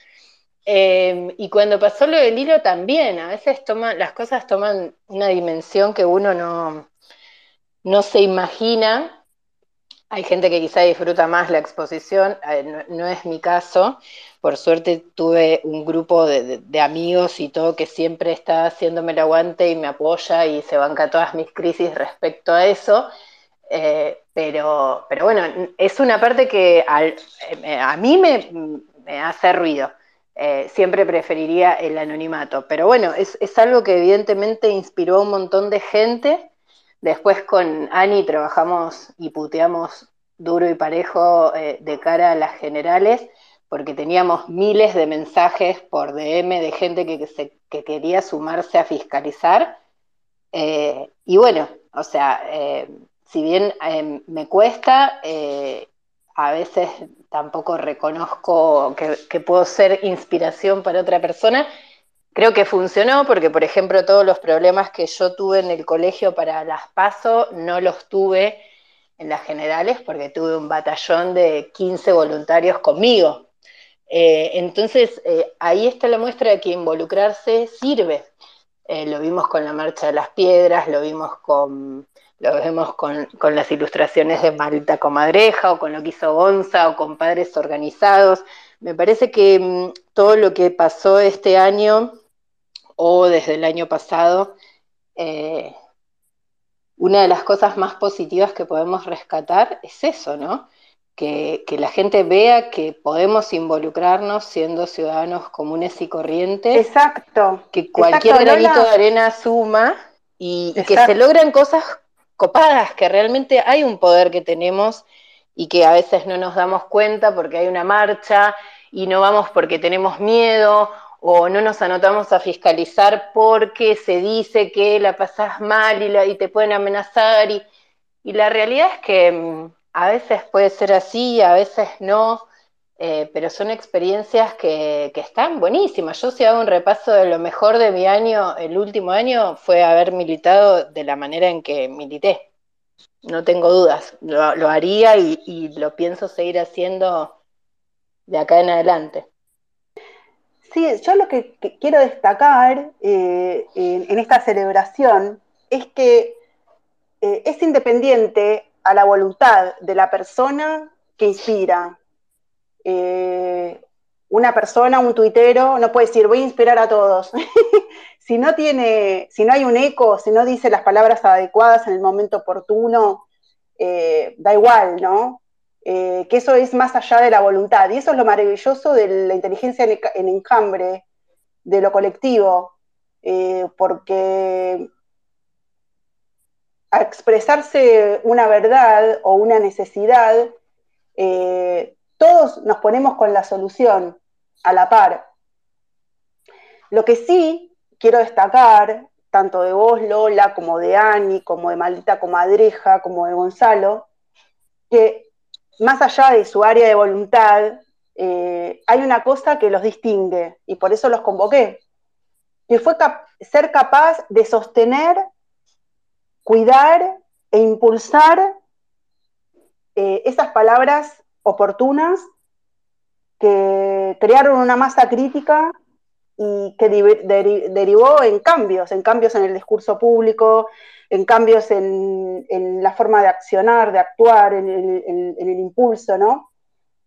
E: Em, y cuando pasó lo del hilo también, a veces toma, las cosas toman una dimensión que uno no, no se imagina hay gente que quizá disfruta más la exposición, eh, no, es mi caso. Por suerte tuve un grupo de, amigos y todo que siempre está haciéndome el aguante y me apoya y se banca todas mis crisis respecto a eso. Eh, pero, pero bueno, es una parte que eh, a mí me, hace ruido. siempre preferiría el anonimato. Pero bueno, es, es algo que evidentemente inspiró a un montón de gente Después con Ani trabajamos y puteamos duro y parejo eh, de cara a las generales, porque teníamos miles de mensajes por DM de gente que, que quería sumarse a fiscalizar. Eh, y bueno, o sea, eh, si bien me cuesta, a veces tampoco reconozco que, que puedo ser inspiración para otra persona, Creo que funcionó porque, por ejemplo, todos los problemas que yo tuve en el colegio para las PASO no los tuve en las generales porque tuve un batallón de 15 voluntarios conmigo. Eh, entonces, eh, ahí está la muestra de que involucrarse sirve. Eh, lo vimos con la Marcha de las Piedras, lo vimos con, lo vemos con, con, las ilustraciones de Marita Comadreja o con lo que hizo Gonza o con padres organizados. Me parece que mm, todo lo que pasó este año o desde el año pasado, eh, una de las cosas más positivas que podemos rescatar es eso, ¿no? Que, la gente vea que podemos involucrarnos siendo ciudadanos comunes y corrientes.
A: Exacto.
E: Que cualquier granito de arena suma y, y que se logran cosas copadas, que realmente hay un poder que tenemos y que a veces no nos damos cuenta porque hay una marcha y no vamos porque tenemos miedo o no nos anotamos a fiscalizar porque se dice que la pasás mal y, la, y te pueden amenazar. Y, la realidad es que mm, a veces puede ser así, a veces no, eh, pero son experiencias que, están buenísimas. Yo si hago un repaso de lo mejor de mi año, el último año, fue haber militado de la manera en que milité. No tengo dudas, lo, haría y lo pienso seguir haciendo de acá en adelante.
A: Sí, yo lo que, quiero destacar eh, en, esta celebración es que eh, es independiente a la voluntad de la persona que inspira. Eh, una persona, un tuitero, no puede decir voy a inspirar a todos. (laughs) si no tiene, si no hay un eco, si no dice las palabras adecuadas en el momento oportuno, da igual, ¿no? Eh, que eso es más allá de la voluntad. Y eso es lo maravilloso de la inteligencia en enjambre, de lo colectivo, eh, porque a expresarse una verdad o una necesidad, eh, todos nos ponemos con la solución a la par. Lo que sí quiero destacar, tanto de vos, Lola, como de Ani, como de Maldita Comadreja, como de Gonzalo, que más allá de su área de voluntad, eh, hay una cosa que los distingue y por eso los convoqué, que fue ser capaz de sostener, cuidar e impulsar eh, esas palabras oportunas que crearon una masa crítica y que derivó en cambios, en cambios en el discurso público, en cambios en, la forma de accionar, de actuar, en el, impulso, ¿no?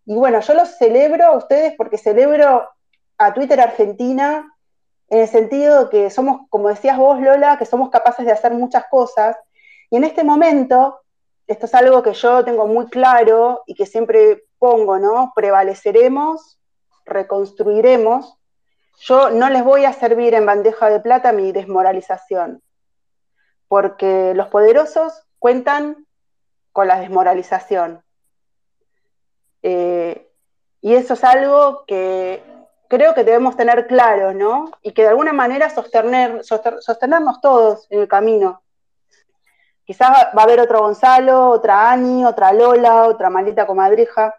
A: Y bueno, yo los celebro a ustedes porque celebro a Twitter Argentina en el sentido que somos, como decías vos, Lola, que somos capaces de hacer muchas cosas. Y en este momento, esto es algo que yo tengo muy claro y que siempre pongo, ¿no? Prevaleceremos, reconstruiremos. Yo no les voy a servir en bandeja de plata mi desmoralización porque los poderosos cuentan con la desmoralización. Eh, y eso es algo que creo que debemos tener claro, ¿no? Y que de alguna manera sostener, sostenernos todos en el camino. Quizás va a haber otro Gonzalo, otra Ani, otra Lola, otra maldita comadreja.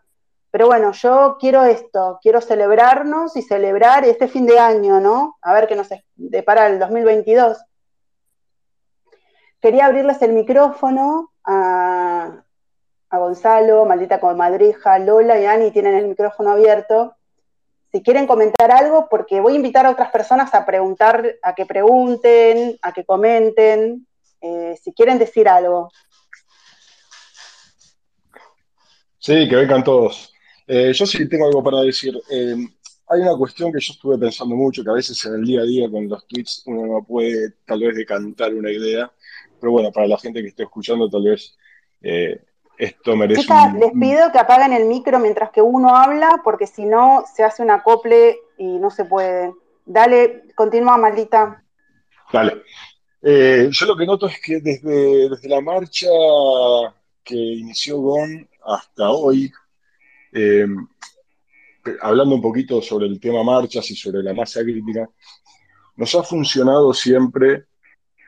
A: Pero bueno, yo quiero esto, quiero celebrarnos y celebrar este fin de año, ¿no? A ver qué nos depara el 2022 quería abrirles el micrófono a, Gonzalo, Maldita Comadreja, Lola y Ani tienen el micrófono abierto. Si quieren comentar algo, porque voy a invitar a otras personas a preguntar, a que pregunten, a que comenten, eh, si quieren decir algo.
D: Sí, que vengan todos. Eh, yo sí tengo algo para decir. Eh, hay una cuestión que yo estuve pensando mucho, que a veces en el día a día con los tweets uno no puede tal vez decantar una idea, pero bueno, para la gente que esté escuchando, tal vez eh, esto merece.
A: Chicas, les pido que apaguen el micro mientras que uno habla, porque si no se hace un acople y no se puede. Dale, continúa, maldita.
D: Dale. Eh, yo lo que noto es que desde, desde la marcha que inició GON hasta hoy, eh, hablando un poquito sobre el tema marchas y sobre la masa crítica, nos ha funcionado siempre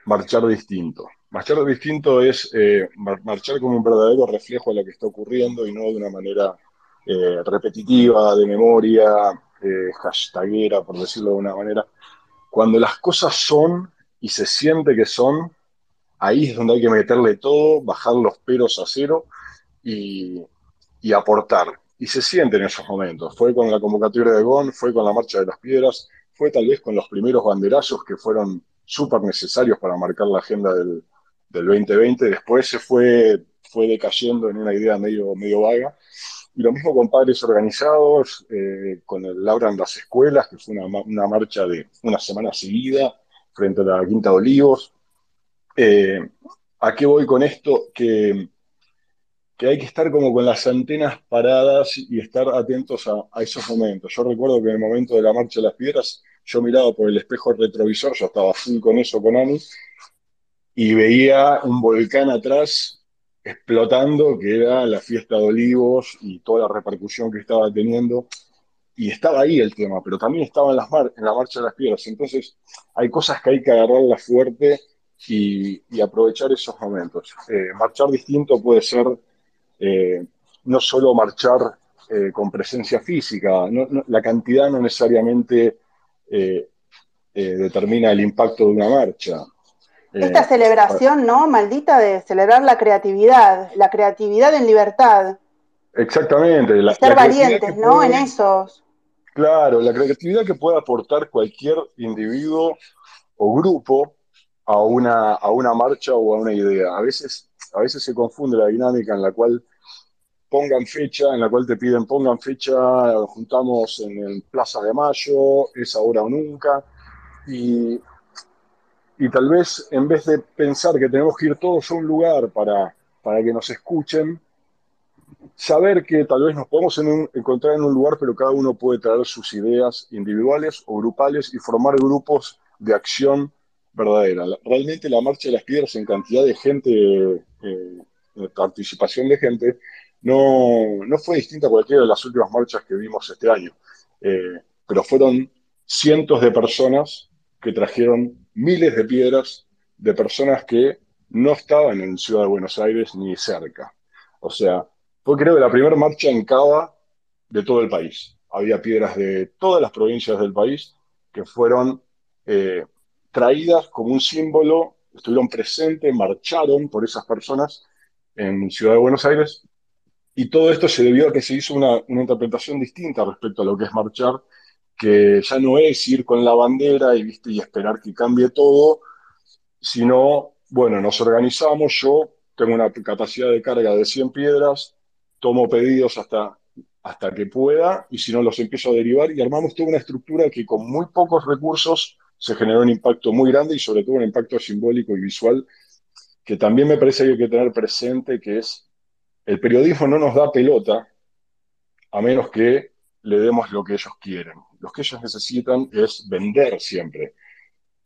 D: marchar distinto. Marchar distinto es eh, marchar como un verdadero reflejo de lo que está ocurriendo y no de una manera eh, repetitiva, de memoria, eh, hashtagera, por decirlo de una manera. Cuando las cosas son y se siente que son, ahí es donde hay que meterle todo, bajar los peros a cero y, y aportar. Y se siente en esos momentos. Fue con la convocatoria de GON, fue con la Marcha de las Piedras, fue tal vez con los primeros banderazos que fueron súper necesarios para marcar la agenda del, del 2020, después se fue, fue decayendo en una idea medio, medio vaga. Y lo mismo con padres organizados, eh, con el Laura en las escuelas, que fue una, una, marcha de una semana seguida frente a la Quinta de Olivos. Eh, ¿A qué voy con esto? Que, que, hay que estar como con las antenas paradas y estar atentos a, esos momentos. Yo recuerdo que en el momento de la Marcha de las Piedras, yo miraba por el espejo retrovisor, yo estaba full con eso con Ani, y veía un volcán atrás explotando, que era la fiesta de olivos y toda la repercusión que estaba teniendo. Y estaba ahí el tema, pero también estaba en, las en la marcha de las piedras. Entonces, hay cosas que hay que agarrarlas fuerte y, aprovechar esos momentos. Eh, marchar distinto puede ser eh, no solo marchar eh, con presencia física, la cantidad no necesariamente determina el impacto de una marcha.
A: Esta eh, celebración, ¿no? Maldita de celebrar la creatividad, la creatividad en libertad.
D: Exactamente.
A: La, ser valientes, ¿no? En esos.
D: Claro, la creatividad que puede aportar cualquier individuo o grupo a una, a una marcha o a una idea. A veces, a veces se confunde la dinámica en la cual pongan fecha, en la cual te piden pongan fecha, juntamos en el Plaza de Mayo, es ahora o nunca, y, y tal vez en vez de pensar que tenemos que ir todos a un lugar para, para que nos escuchen, saber que tal vez nos podemos encontrar en un lugar, pero cada uno puede traer sus ideas individuales o grupales y formar grupos de acción verdadera. Realmente la Marcha de las Piedras en cantidad de gente, eh, participación de gente, no, no, fue distinta a cualquiera de las últimas marchas que vimos este año, eh, pero fueron cientos de personas que trajeron miles de piedras de personas que no estaban en Ciudad de Buenos Aires ni cerca. O sea, fue creo que la primera marcha en Cava de todo el país. Había piedras de todas las provincias del país que fueron eh, traídas como un símbolo, estuvieron presentes, marcharon por esas personas en Ciudad de Buenos Aires. Y todo esto se debió a que se hizo una, una interpretación distinta respecto a lo que es marchar, que ya no es ir con la bandera y, ¿viste? y esperar que cambie todo, sino, bueno, nos organizamos, yo tengo una capacidad de carga de 100 piedras, tomo pedidos hasta, hasta que pueda y si no los empiezo a derivar y armamos toda una estructura que con muy pocos recursos se generó un impacto muy grande y sobre todo un impacto simbólico y visual que también me parece que hay que tener presente que es el periodismo no nos da pelota a menos que le demos lo que ellos quieren. Lo que ellos necesitan es vender siempre.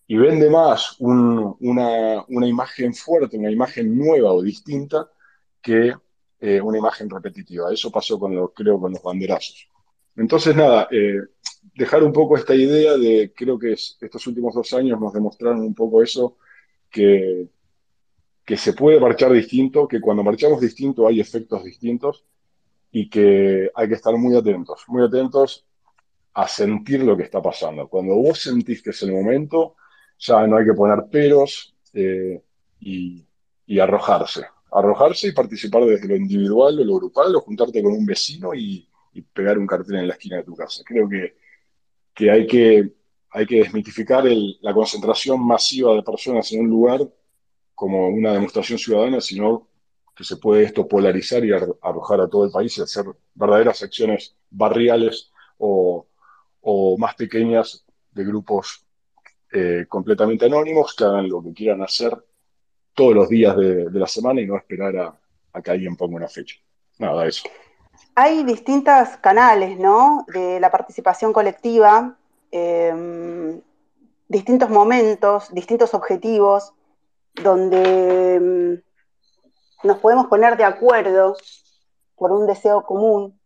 D: Y vende más una, una imagen fuerte, una imagen nueva o distinta que eh, una imagen repetitiva. Eso pasó con lo, creo con los banderazos. Entonces, nada, eh, dejar un poco esta idea de, creo que estos últimos dos años nos demostraron un poco eso, que, que se puede marchar distinto, que cuando marchamos distinto hay efectos distintos y que hay que estar muy atentos, muy atentos a sentir lo que está pasando. Cuando vos sentís que es el momento, ya no hay que poner peros eh, y, arrojarse arrojarse y participar desde lo individual o lo grupal o juntarte con un vecino y, pegar un cartel en la esquina de tu casa. Creo que, que, hay, que hay que desmitificar la concentración masiva de personas en un lugar como una demostración ciudadana, sino que se puede esto polarizar y arrojar a todo el país y hacer verdaderas acciones barriales o, más pequeñas de grupos eh, completamente anónimos que hagan lo que quieran hacer todos los días de, la semana y no esperar a, que alguien ponga una fecha. Nada, eso.
A: Hay distintos canales, ¿no? De la participación colectiva, em, distintos momentos, distintos objetivos, donde em, nos podemos poner de acuerdo por un deseo común,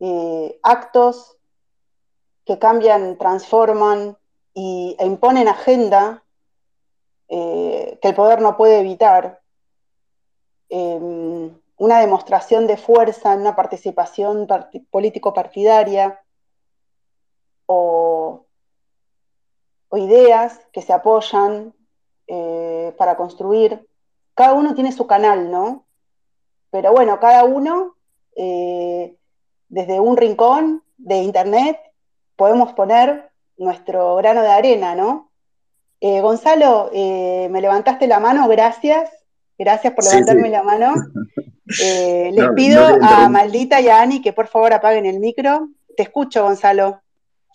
A: eh, actos que cambian, transforman y, e imponen agenda eh, que el poder no puede evitar, em, una demostración de fuerza en una participación político-partidaria o, ideas que se apoyan eh, para construir. Cada uno tiene su canal, ¿no? Pero bueno, cada uno, eh, desde un rincón de Internet, podemos poner nuestro grano de arena, ¿no? Eh, Gonzalo, eh, me levantaste la mano, gracias. Gracias por levantarme la mano. (laughs) Eh, les pido a Maldita y a Ani que por favor apaguen el micro. Te escucho, Gonzalo.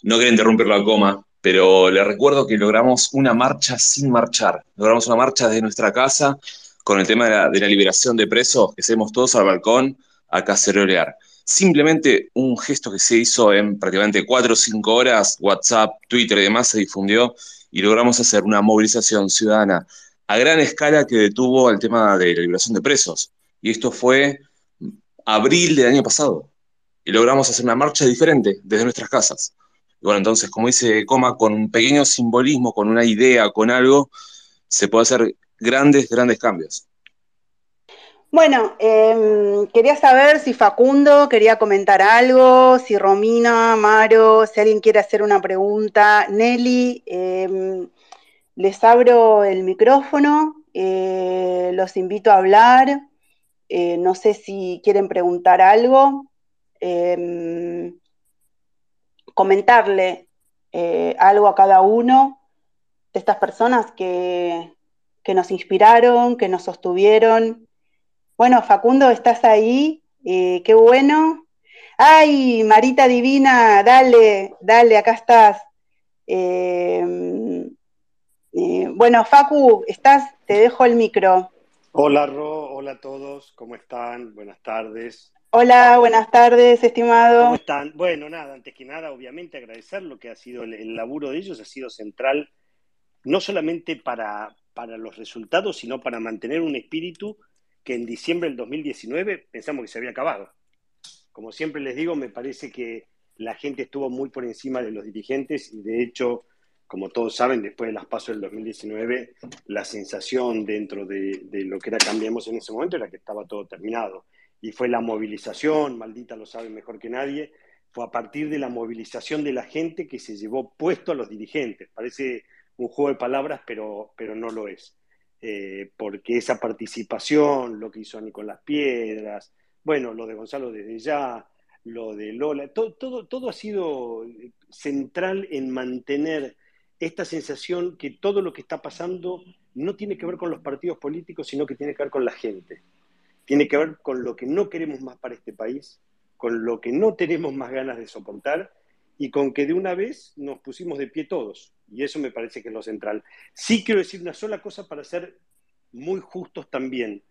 B: No quiero interrumpir la coma, pero le recuerdo que logramos una marcha sin marchar. Logramos una marcha desde nuestra casa con el tema de la, de la liberación de presos, que salimos todos al balcón a cacerolear. Simplemente un gesto que se hizo en prácticamente cuatro o cinco horas, WhatsApp, Twitter y demás se difundió y logramos hacer una movilización ciudadana a gran escala que detuvo el tema de la liberación de presos. Y esto fue abril del año pasado. Y logramos hacer una marcha diferente desde nuestras casas. Y bueno, entonces, como dice Coma, con un pequeño simbolismo, con una idea, con algo, se puede hacer grandes, grandes cambios.
A: Bueno, em, quería saber si Facundo quería comentar algo, si Romina, Maro, si alguien quiere hacer una pregunta. Nelly, em, les abro el micrófono, eh, los invito a hablar. Eh, no sé si quieren preguntar algo. Em, comentarle eh, algo a cada uno de estas personas que, que, nos inspiraron, que nos sostuvieron. Bueno, Facundo, estás ahí, eh, qué bueno. Ay, Marita Divina, dale, dale, acá estás. Eh, bueno, Facu, estás, te dejo el micro.
F: Hola, Ro, hola a todos, ¿cómo están? Buenas tardes.
A: Hola, buenas tardes, estimado.
F: ¿Cómo están? Bueno, nada, antes que nada, obviamente agradecer lo que ha sido el, laburo de ellos, ha sido central, no solamente para, para los resultados, sino para mantener un espíritu que en diciembre del 2019 pensamos que se había acabado. Como siempre les digo, me parece que la gente estuvo muy por encima de los dirigentes y de hecho, como todos saben, después de las pasos del 2019, la sensación dentro de, de lo que era Cambiemos en ese momento era que estaba todo terminado y fue la movilización, maldita lo sabe mejor que nadie, fue a partir de la movilización de la gente que se llevó puesto a los dirigentes. Parece un juego de palabras, pero, pero no lo es. Eh, porque esa participación, lo que hizo las piedras, bueno, lo de Gonzalo desde ya, lo de Lola, todo, todo, todo ha sido central en mantener esta sensación que todo lo que está pasando no tiene que ver con los partidos políticos, sino que tiene que ver con la gente. Tiene que ver con lo que no queremos más para este país, con lo que no tenemos más ganas de soportar y con que de una vez nos pusimos de pie todos. Y eso me parece que es lo central. Sí quiero decir una sola cosa para ser muy justos también.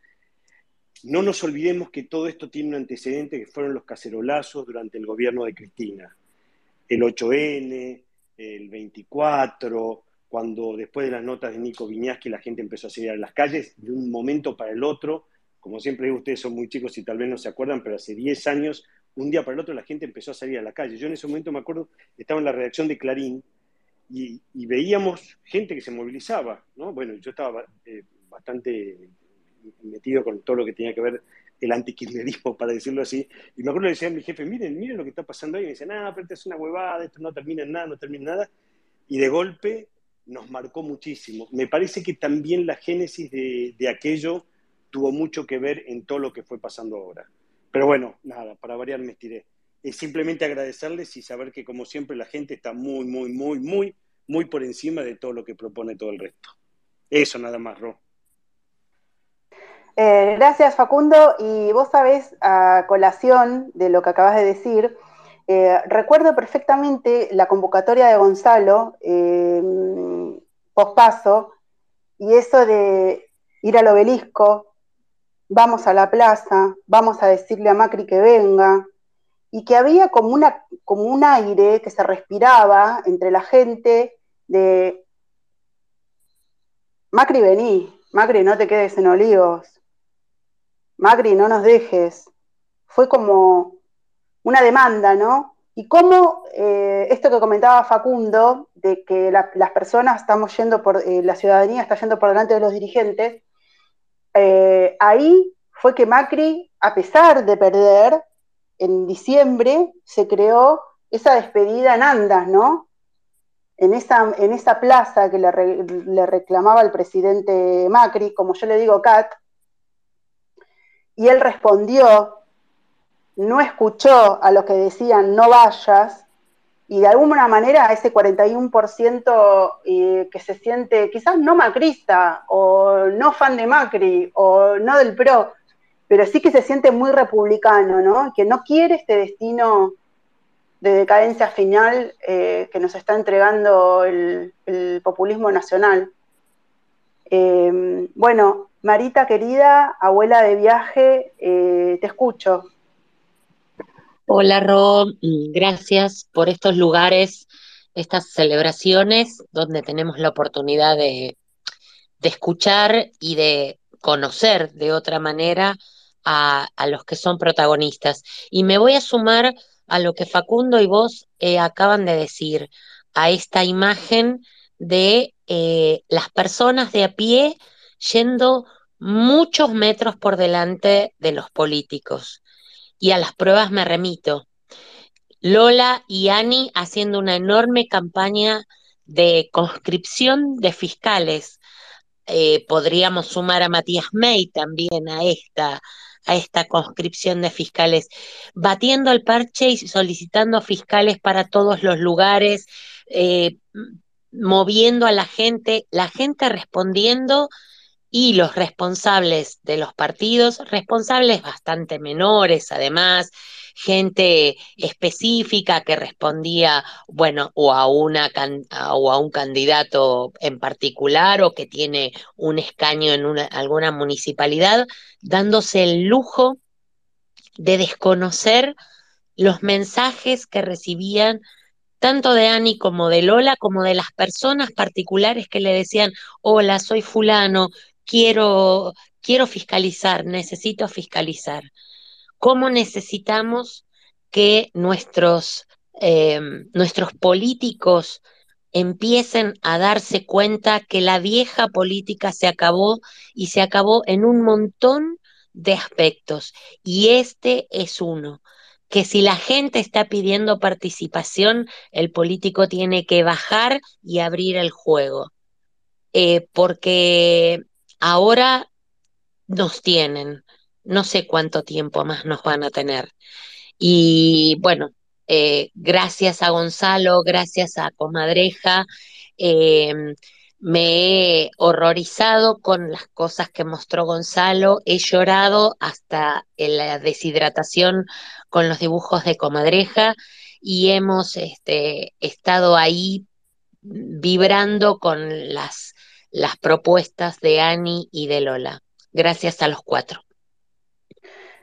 F: No nos olvidemos que todo esto tiene un antecedente que fueron los cacerolazos durante el gobierno de Cristina. El 8N, el 24, cuando después de las notas de Nico Viñaski la gente empezó a salir a las calles, de un momento para el otro como siempre ustedes son muy chicos y tal vez no se acuerdan, pero hace 10 años, un día para el otro, la gente empezó a salir a la calle. Yo en ese momento me acuerdo, estaba en la redacción de Clarín y, veíamos gente que se movilizaba, ¿no? Bueno, yo estaba eh, bastante metido con todo lo que tenía que ver el antikirchnerismo, para decirlo así, y me acuerdo que decía a mi jefe, miren, miren lo que está pasando ahí, y me decían, ah, pero esto es una huevada, esto no termina en nada, no termina en nada, y de golpe nos marcó muchísimo. Me parece que también la génesis de, de aquello tuvo mucho que ver en todo lo que fue pasando ahora. Pero bueno, nada, para variar me estiré. Es simplemente agradecerles y saber que como siempre la gente está muy, muy, muy, muy, muy por encima de todo lo que propone todo el resto. Eso nada más, Ro.
A: Eh, gracias, Facundo. Y vos sabés, a colación de lo que acabas de decir, eh, recuerdo perfectamente la convocatoria de Gonzalo, eh, pospaso, y eso de ir al obelisco, vamos a la plaza, vamos a decirle a Macri que venga, y que había como, una, como un aire que se respiraba entre la gente de Macri vení, Macri no te quedes en olivos, Macri no nos dejes. Fue como una demanda, ¿no? Y cómo eh, esto que comentaba Facundo, de que las personas estamos yendo por, eh, la ciudadanía está yendo por delante de los dirigentes, eh, ahí fue que Macri, a pesar de perder, en diciembre se creó esa despedida en Andas, ¿no? En esa, en esa plaza que le, reclamaba el presidente Macri, como yo le digo, Cat, y él respondió, no escuchó a los que decían no vayas, y de alguna manera ese 41% eh, que se siente quizás no macrista o no fan de Macri o no del PRO, pero sí que se siente muy republicano, ¿no? Que no quiere este destino de decadencia final eh, que nos está entregando el, populismo nacional. Eh, bueno, Marita querida, abuela de viaje, te escucho.
G: Hola, Ro, mm, gracias por estos lugares, estas celebraciones donde tenemos la oportunidad de, escuchar y de conocer de otra manera a, los que son protagonistas. Y me voy a sumar a lo que Facundo y vos eh, acaban de decir, a esta imagen de eh, las personas de a pie yendo muchos metros por delante de los políticos y a las pruebas me remito. Lola y Ani haciendo una enorme campaña de conscripción de fiscales. Eh, podríamos sumar a Matías May también a esta, a esta conscripción de fiscales, batiendo el parche y solicitando fiscales para todos los lugares, eh, moviendo a la gente, la gente respondiendo y los responsables de los partidos, responsables bastante menores además, gente específica que respondía, bueno, o a, una, o a un candidato en particular o que tiene un escaño en una, alguna municipalidad, dándose el lujo de desconocer los mensajes que recibían tanto de Ani como de Lola, como de las personas particulares que le decían, hola, soy fulano, quiero, quiero fiscalizar, necesito fiscalizar cómo necesitamos que nuestros, eh, nuestros políticos empiecen a darse cuenta que la vieja política se acabó y se acabó en un montón de aspectos. Y este es uno, que si la gente está pidiendo participación, el político tiene que bajar y abrir el juego. Eh, porque ahora nos tienen, no sé cuánto tiempo más nos van a tener. Y bueno, eh, gracias a Gonzalo, gracias a Comadreja, em, me he horrorizado con las cosas que mostró Gonzalo, he llorado hasta la deshidratación con los dibujos de Comadreja y hemos este, estado ahí vibrando con las, las propuestas de Ani y de Lola. Gracias a los cuatro.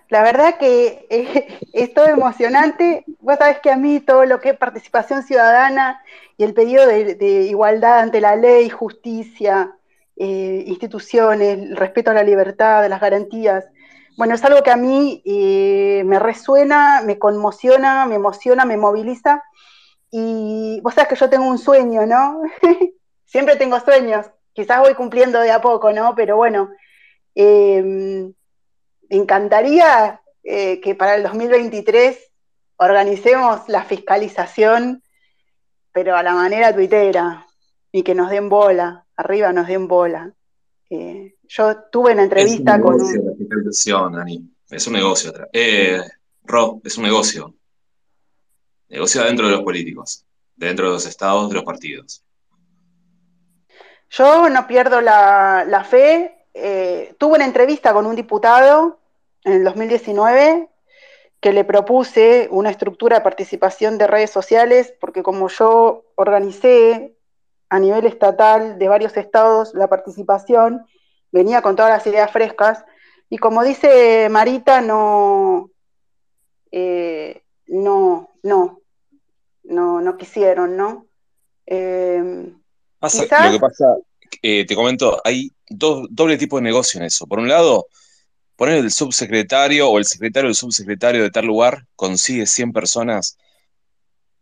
A: La verdad que eh, (laughs) es todo emocionante. Vos sabés que a mí todo lo que es participación ciudadana y el pedido de, igualdad ante la ley, justicia, eh, instituciones, respeto a la libertad, las garantías, bueno, es algo que a mí eh, me resuena, me conmociona, me emociona, me moviliza. Y vos sabés que yo tengo un sueño, ¿no? (laughs) Siempre tengo sueños. Quizás voy cumpliendo de a poco, ¿no? Pero bueno, encantaría eh, que para el 2023 organicemos la fiscalización, pero a la manera tuitera, y que nos den bola, arriba nos den bola. Eh, yo tuve una entrevista con...
B: La fiscalización, Ani. Es un negocio. Eh, Ro, es un negocio. Negocio dentro de los políticos, dentro de los estados, de los partidos.
A: Yo no pierdo la fe eh, tuve una entrevista con un diputado en el 2019 que le propuse una estructura de participación de redes sociales, porque como yo organicé a nivel estatal de varios estados la participación, venía con todas las ideas frescas, y como dice Marita, no, eh, no, no, no, no quisieron, ¿no?
B: Eh, lo que pasa, te comento, hay doble tipo de negocio en eso. Por un lado, poner el subsecretario o el secretario del subsecretario de tal lugar consigue 100 personas,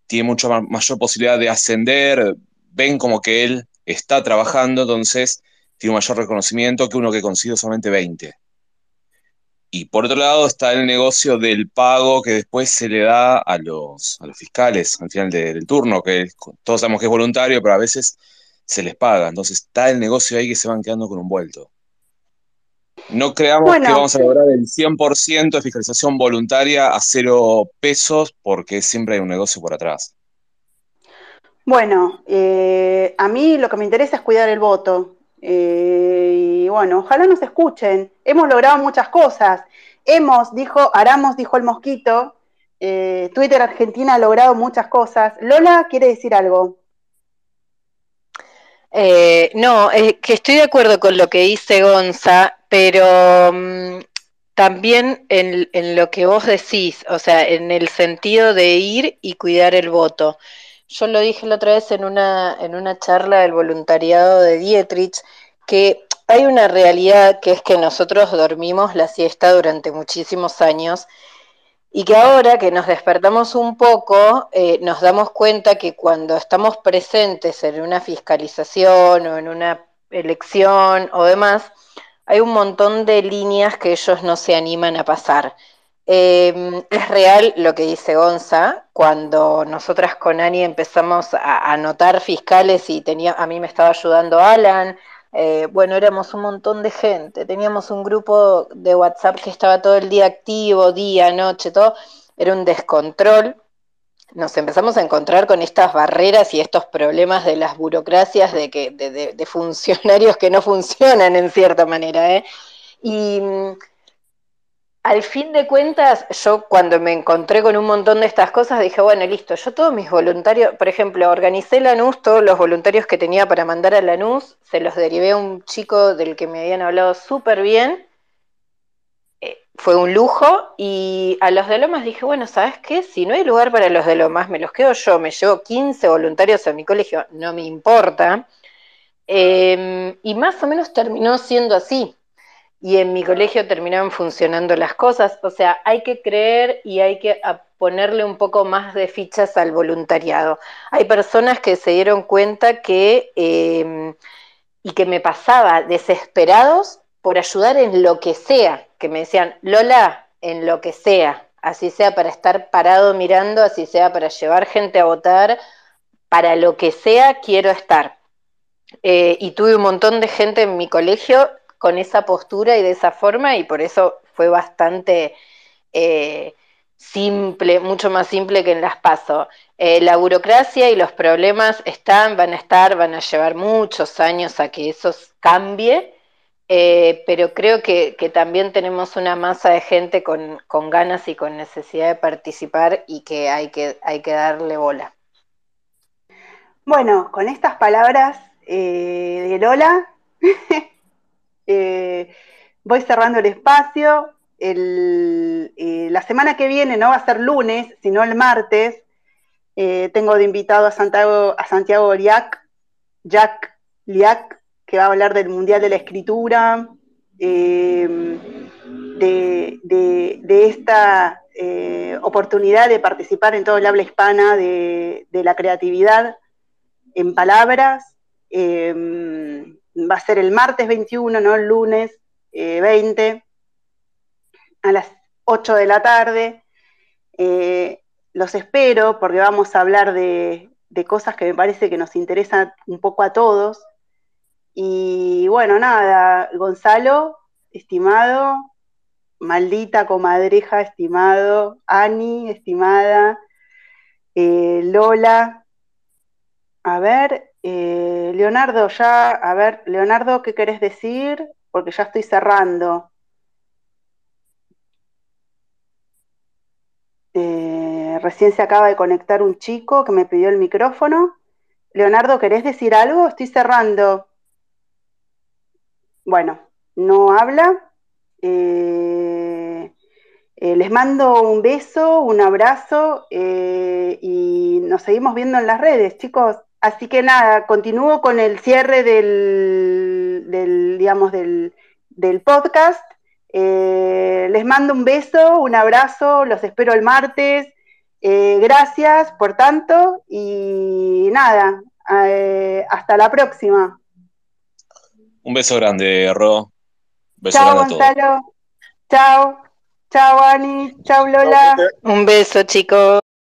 B: tiene mucha mayor posibilidad de ascender, ven como que él está trabajando, entonces tiene un mayor reconocimiento que uno que consigue solamente 20. Y por otro lado está el negocio del pago que después se le da a los, a los fiscales al final del turno, que todos sabemos que es voluntario, pero a veces se les paga. Entonces está el negocio ahí que se van quedando con un vuelto. No creamos que vamos a lograr el 100% de fiscalización voluntaria a cero pesos porque siempre hay un negocio por atrás.
A: Bueno, eh, a mí lo que me interesa es cuidar el voto. Eh, y bueno, ojalá nos escuchen. Hemos logrado muchas cosas. Hemos, dijo, Aramos, dijo el mosquito. Eh, Twitter Argentina ha logrado muchas cosas. Lola quiere decir algo.
E: Eh, no, es que estoy de acuerdo con lo que dice Gonza, pero mm, también en, en, lo que vos decís, o sea, en el sentido de ir y cuidar el voto. Yo lo dije la otra vez en una, en una charla del voluntariado de Dietrich, que hay una realidad que es que nosotros dormimos la siesta durante muchísimos años y que ahora que nos despertamos un poco, eh, nos damos cuenta que cuando estamos presentes en una fiscalización o en una elección o demás, hay un montón de líneas que ellos no se animan a pasar. Em, es real lo que dice Gonza, cuando nosotras con Ani empezamos a anotar fiscales y tenía, a mí me estaba ayudando Alan, Eh, bueno, éramos un montón de gente, teníamos un grupo de WhatsApp que estaba todo el día activo, día, noche, todo, era un descontrol. Nos empezamos a encontrar con estas barreras y estos problemas de las burocracias de, que, de, funcionarios que no funcionan en cierta manera. ¿eh? Y mm, al fin de cuentas, yo cuando me encontré con un montón de estas cosas, dije, bueno, listo, yo todos mis voluntarios, por ejemplo, organicé Lanús, todos los voluntarios que tenía para mandar a Lanús, se los derivé a un chico del que me habían hablado súper bien, eh, fue un lujo, y a los de Lomas dije, bueno, ¿sabes qué? Si no hay lugar para los de Lomas, me los quedo yo, me llevo 15 voluntarios a mi colegio, no me importa. Em, y más o menos terminó siendo así y en mi colegio terminaban funcionando las cosas. O sea, hay que creer y hay que ponerle un poco más de fichas al voluntariado. Hay personas que se dieron cuenta que, em, y que me pasaba desesperados por ayudar en lo que sea, que me decían, Lola, en lo que sea, así sea para estar parado mirando, así sea para llevar gente a votar, para lo que sea quiero estar. Eh, y tuve un montón de gente en mi colegio con esa postura y de esa forma y por eso fue bastante eh, simple, mucho más simple que en las PASO. Eh, la burocracia y los problemas están, van a estar, van a llevar muchos años a que eso cambie, eh, pero creo que, también tenemos una masa de gente con, ganas y con necesidad de participar y que hay que, hay que darle bola.
A: Bueno, con estas palabras de Lola, (laughs) Eh, voy cerrando el espacio. Eh, la semana que viene no va a ser lunes, sino el martes. Eh, tengo de invitado a Santiago, a Santiago Jack Liac, que va a hablar del Mundial de la Escritura, de, esta oportunidad de participar en todo el habla hispana de, de la creatividad en palabras va a ser el martes 21, no el lunes 20, eh, a las 8 de la tarde. Eh, los espero porque vamos a hablar de, cosas que me parece que nos interesan un poco a todos. Y bueno, nada, Gonzalo, estimado, maldita comadreja, estimado, Ani, estimada, eh, Lola, a ver, eh, Leonardo, ya, a ver, Leonardo, ¿qué querés decir? Porque ya estoy cerrando. Eh, recién se acaba de conectar un chico que me pidió el micrófono. Leonardo, ¿querés decir algo? Estoy cerrando. Bueno, no habla. Eh, les mando un beso, un abrazo y nos seguimos viendo en las redes, chicos. Así que nada, continúo con el cierre del, digamos, del, podcast. Eh, les mando un beso, un abrazo, los espero el martes. Eh, gracias por tanto y nada, eh, hasta la próxima.
B: Un beso grande, Ro.
A: Beso Chao, Gonzalo. Chao. Chao, Ani. Chao, Lola.
E: Un beso, chicos.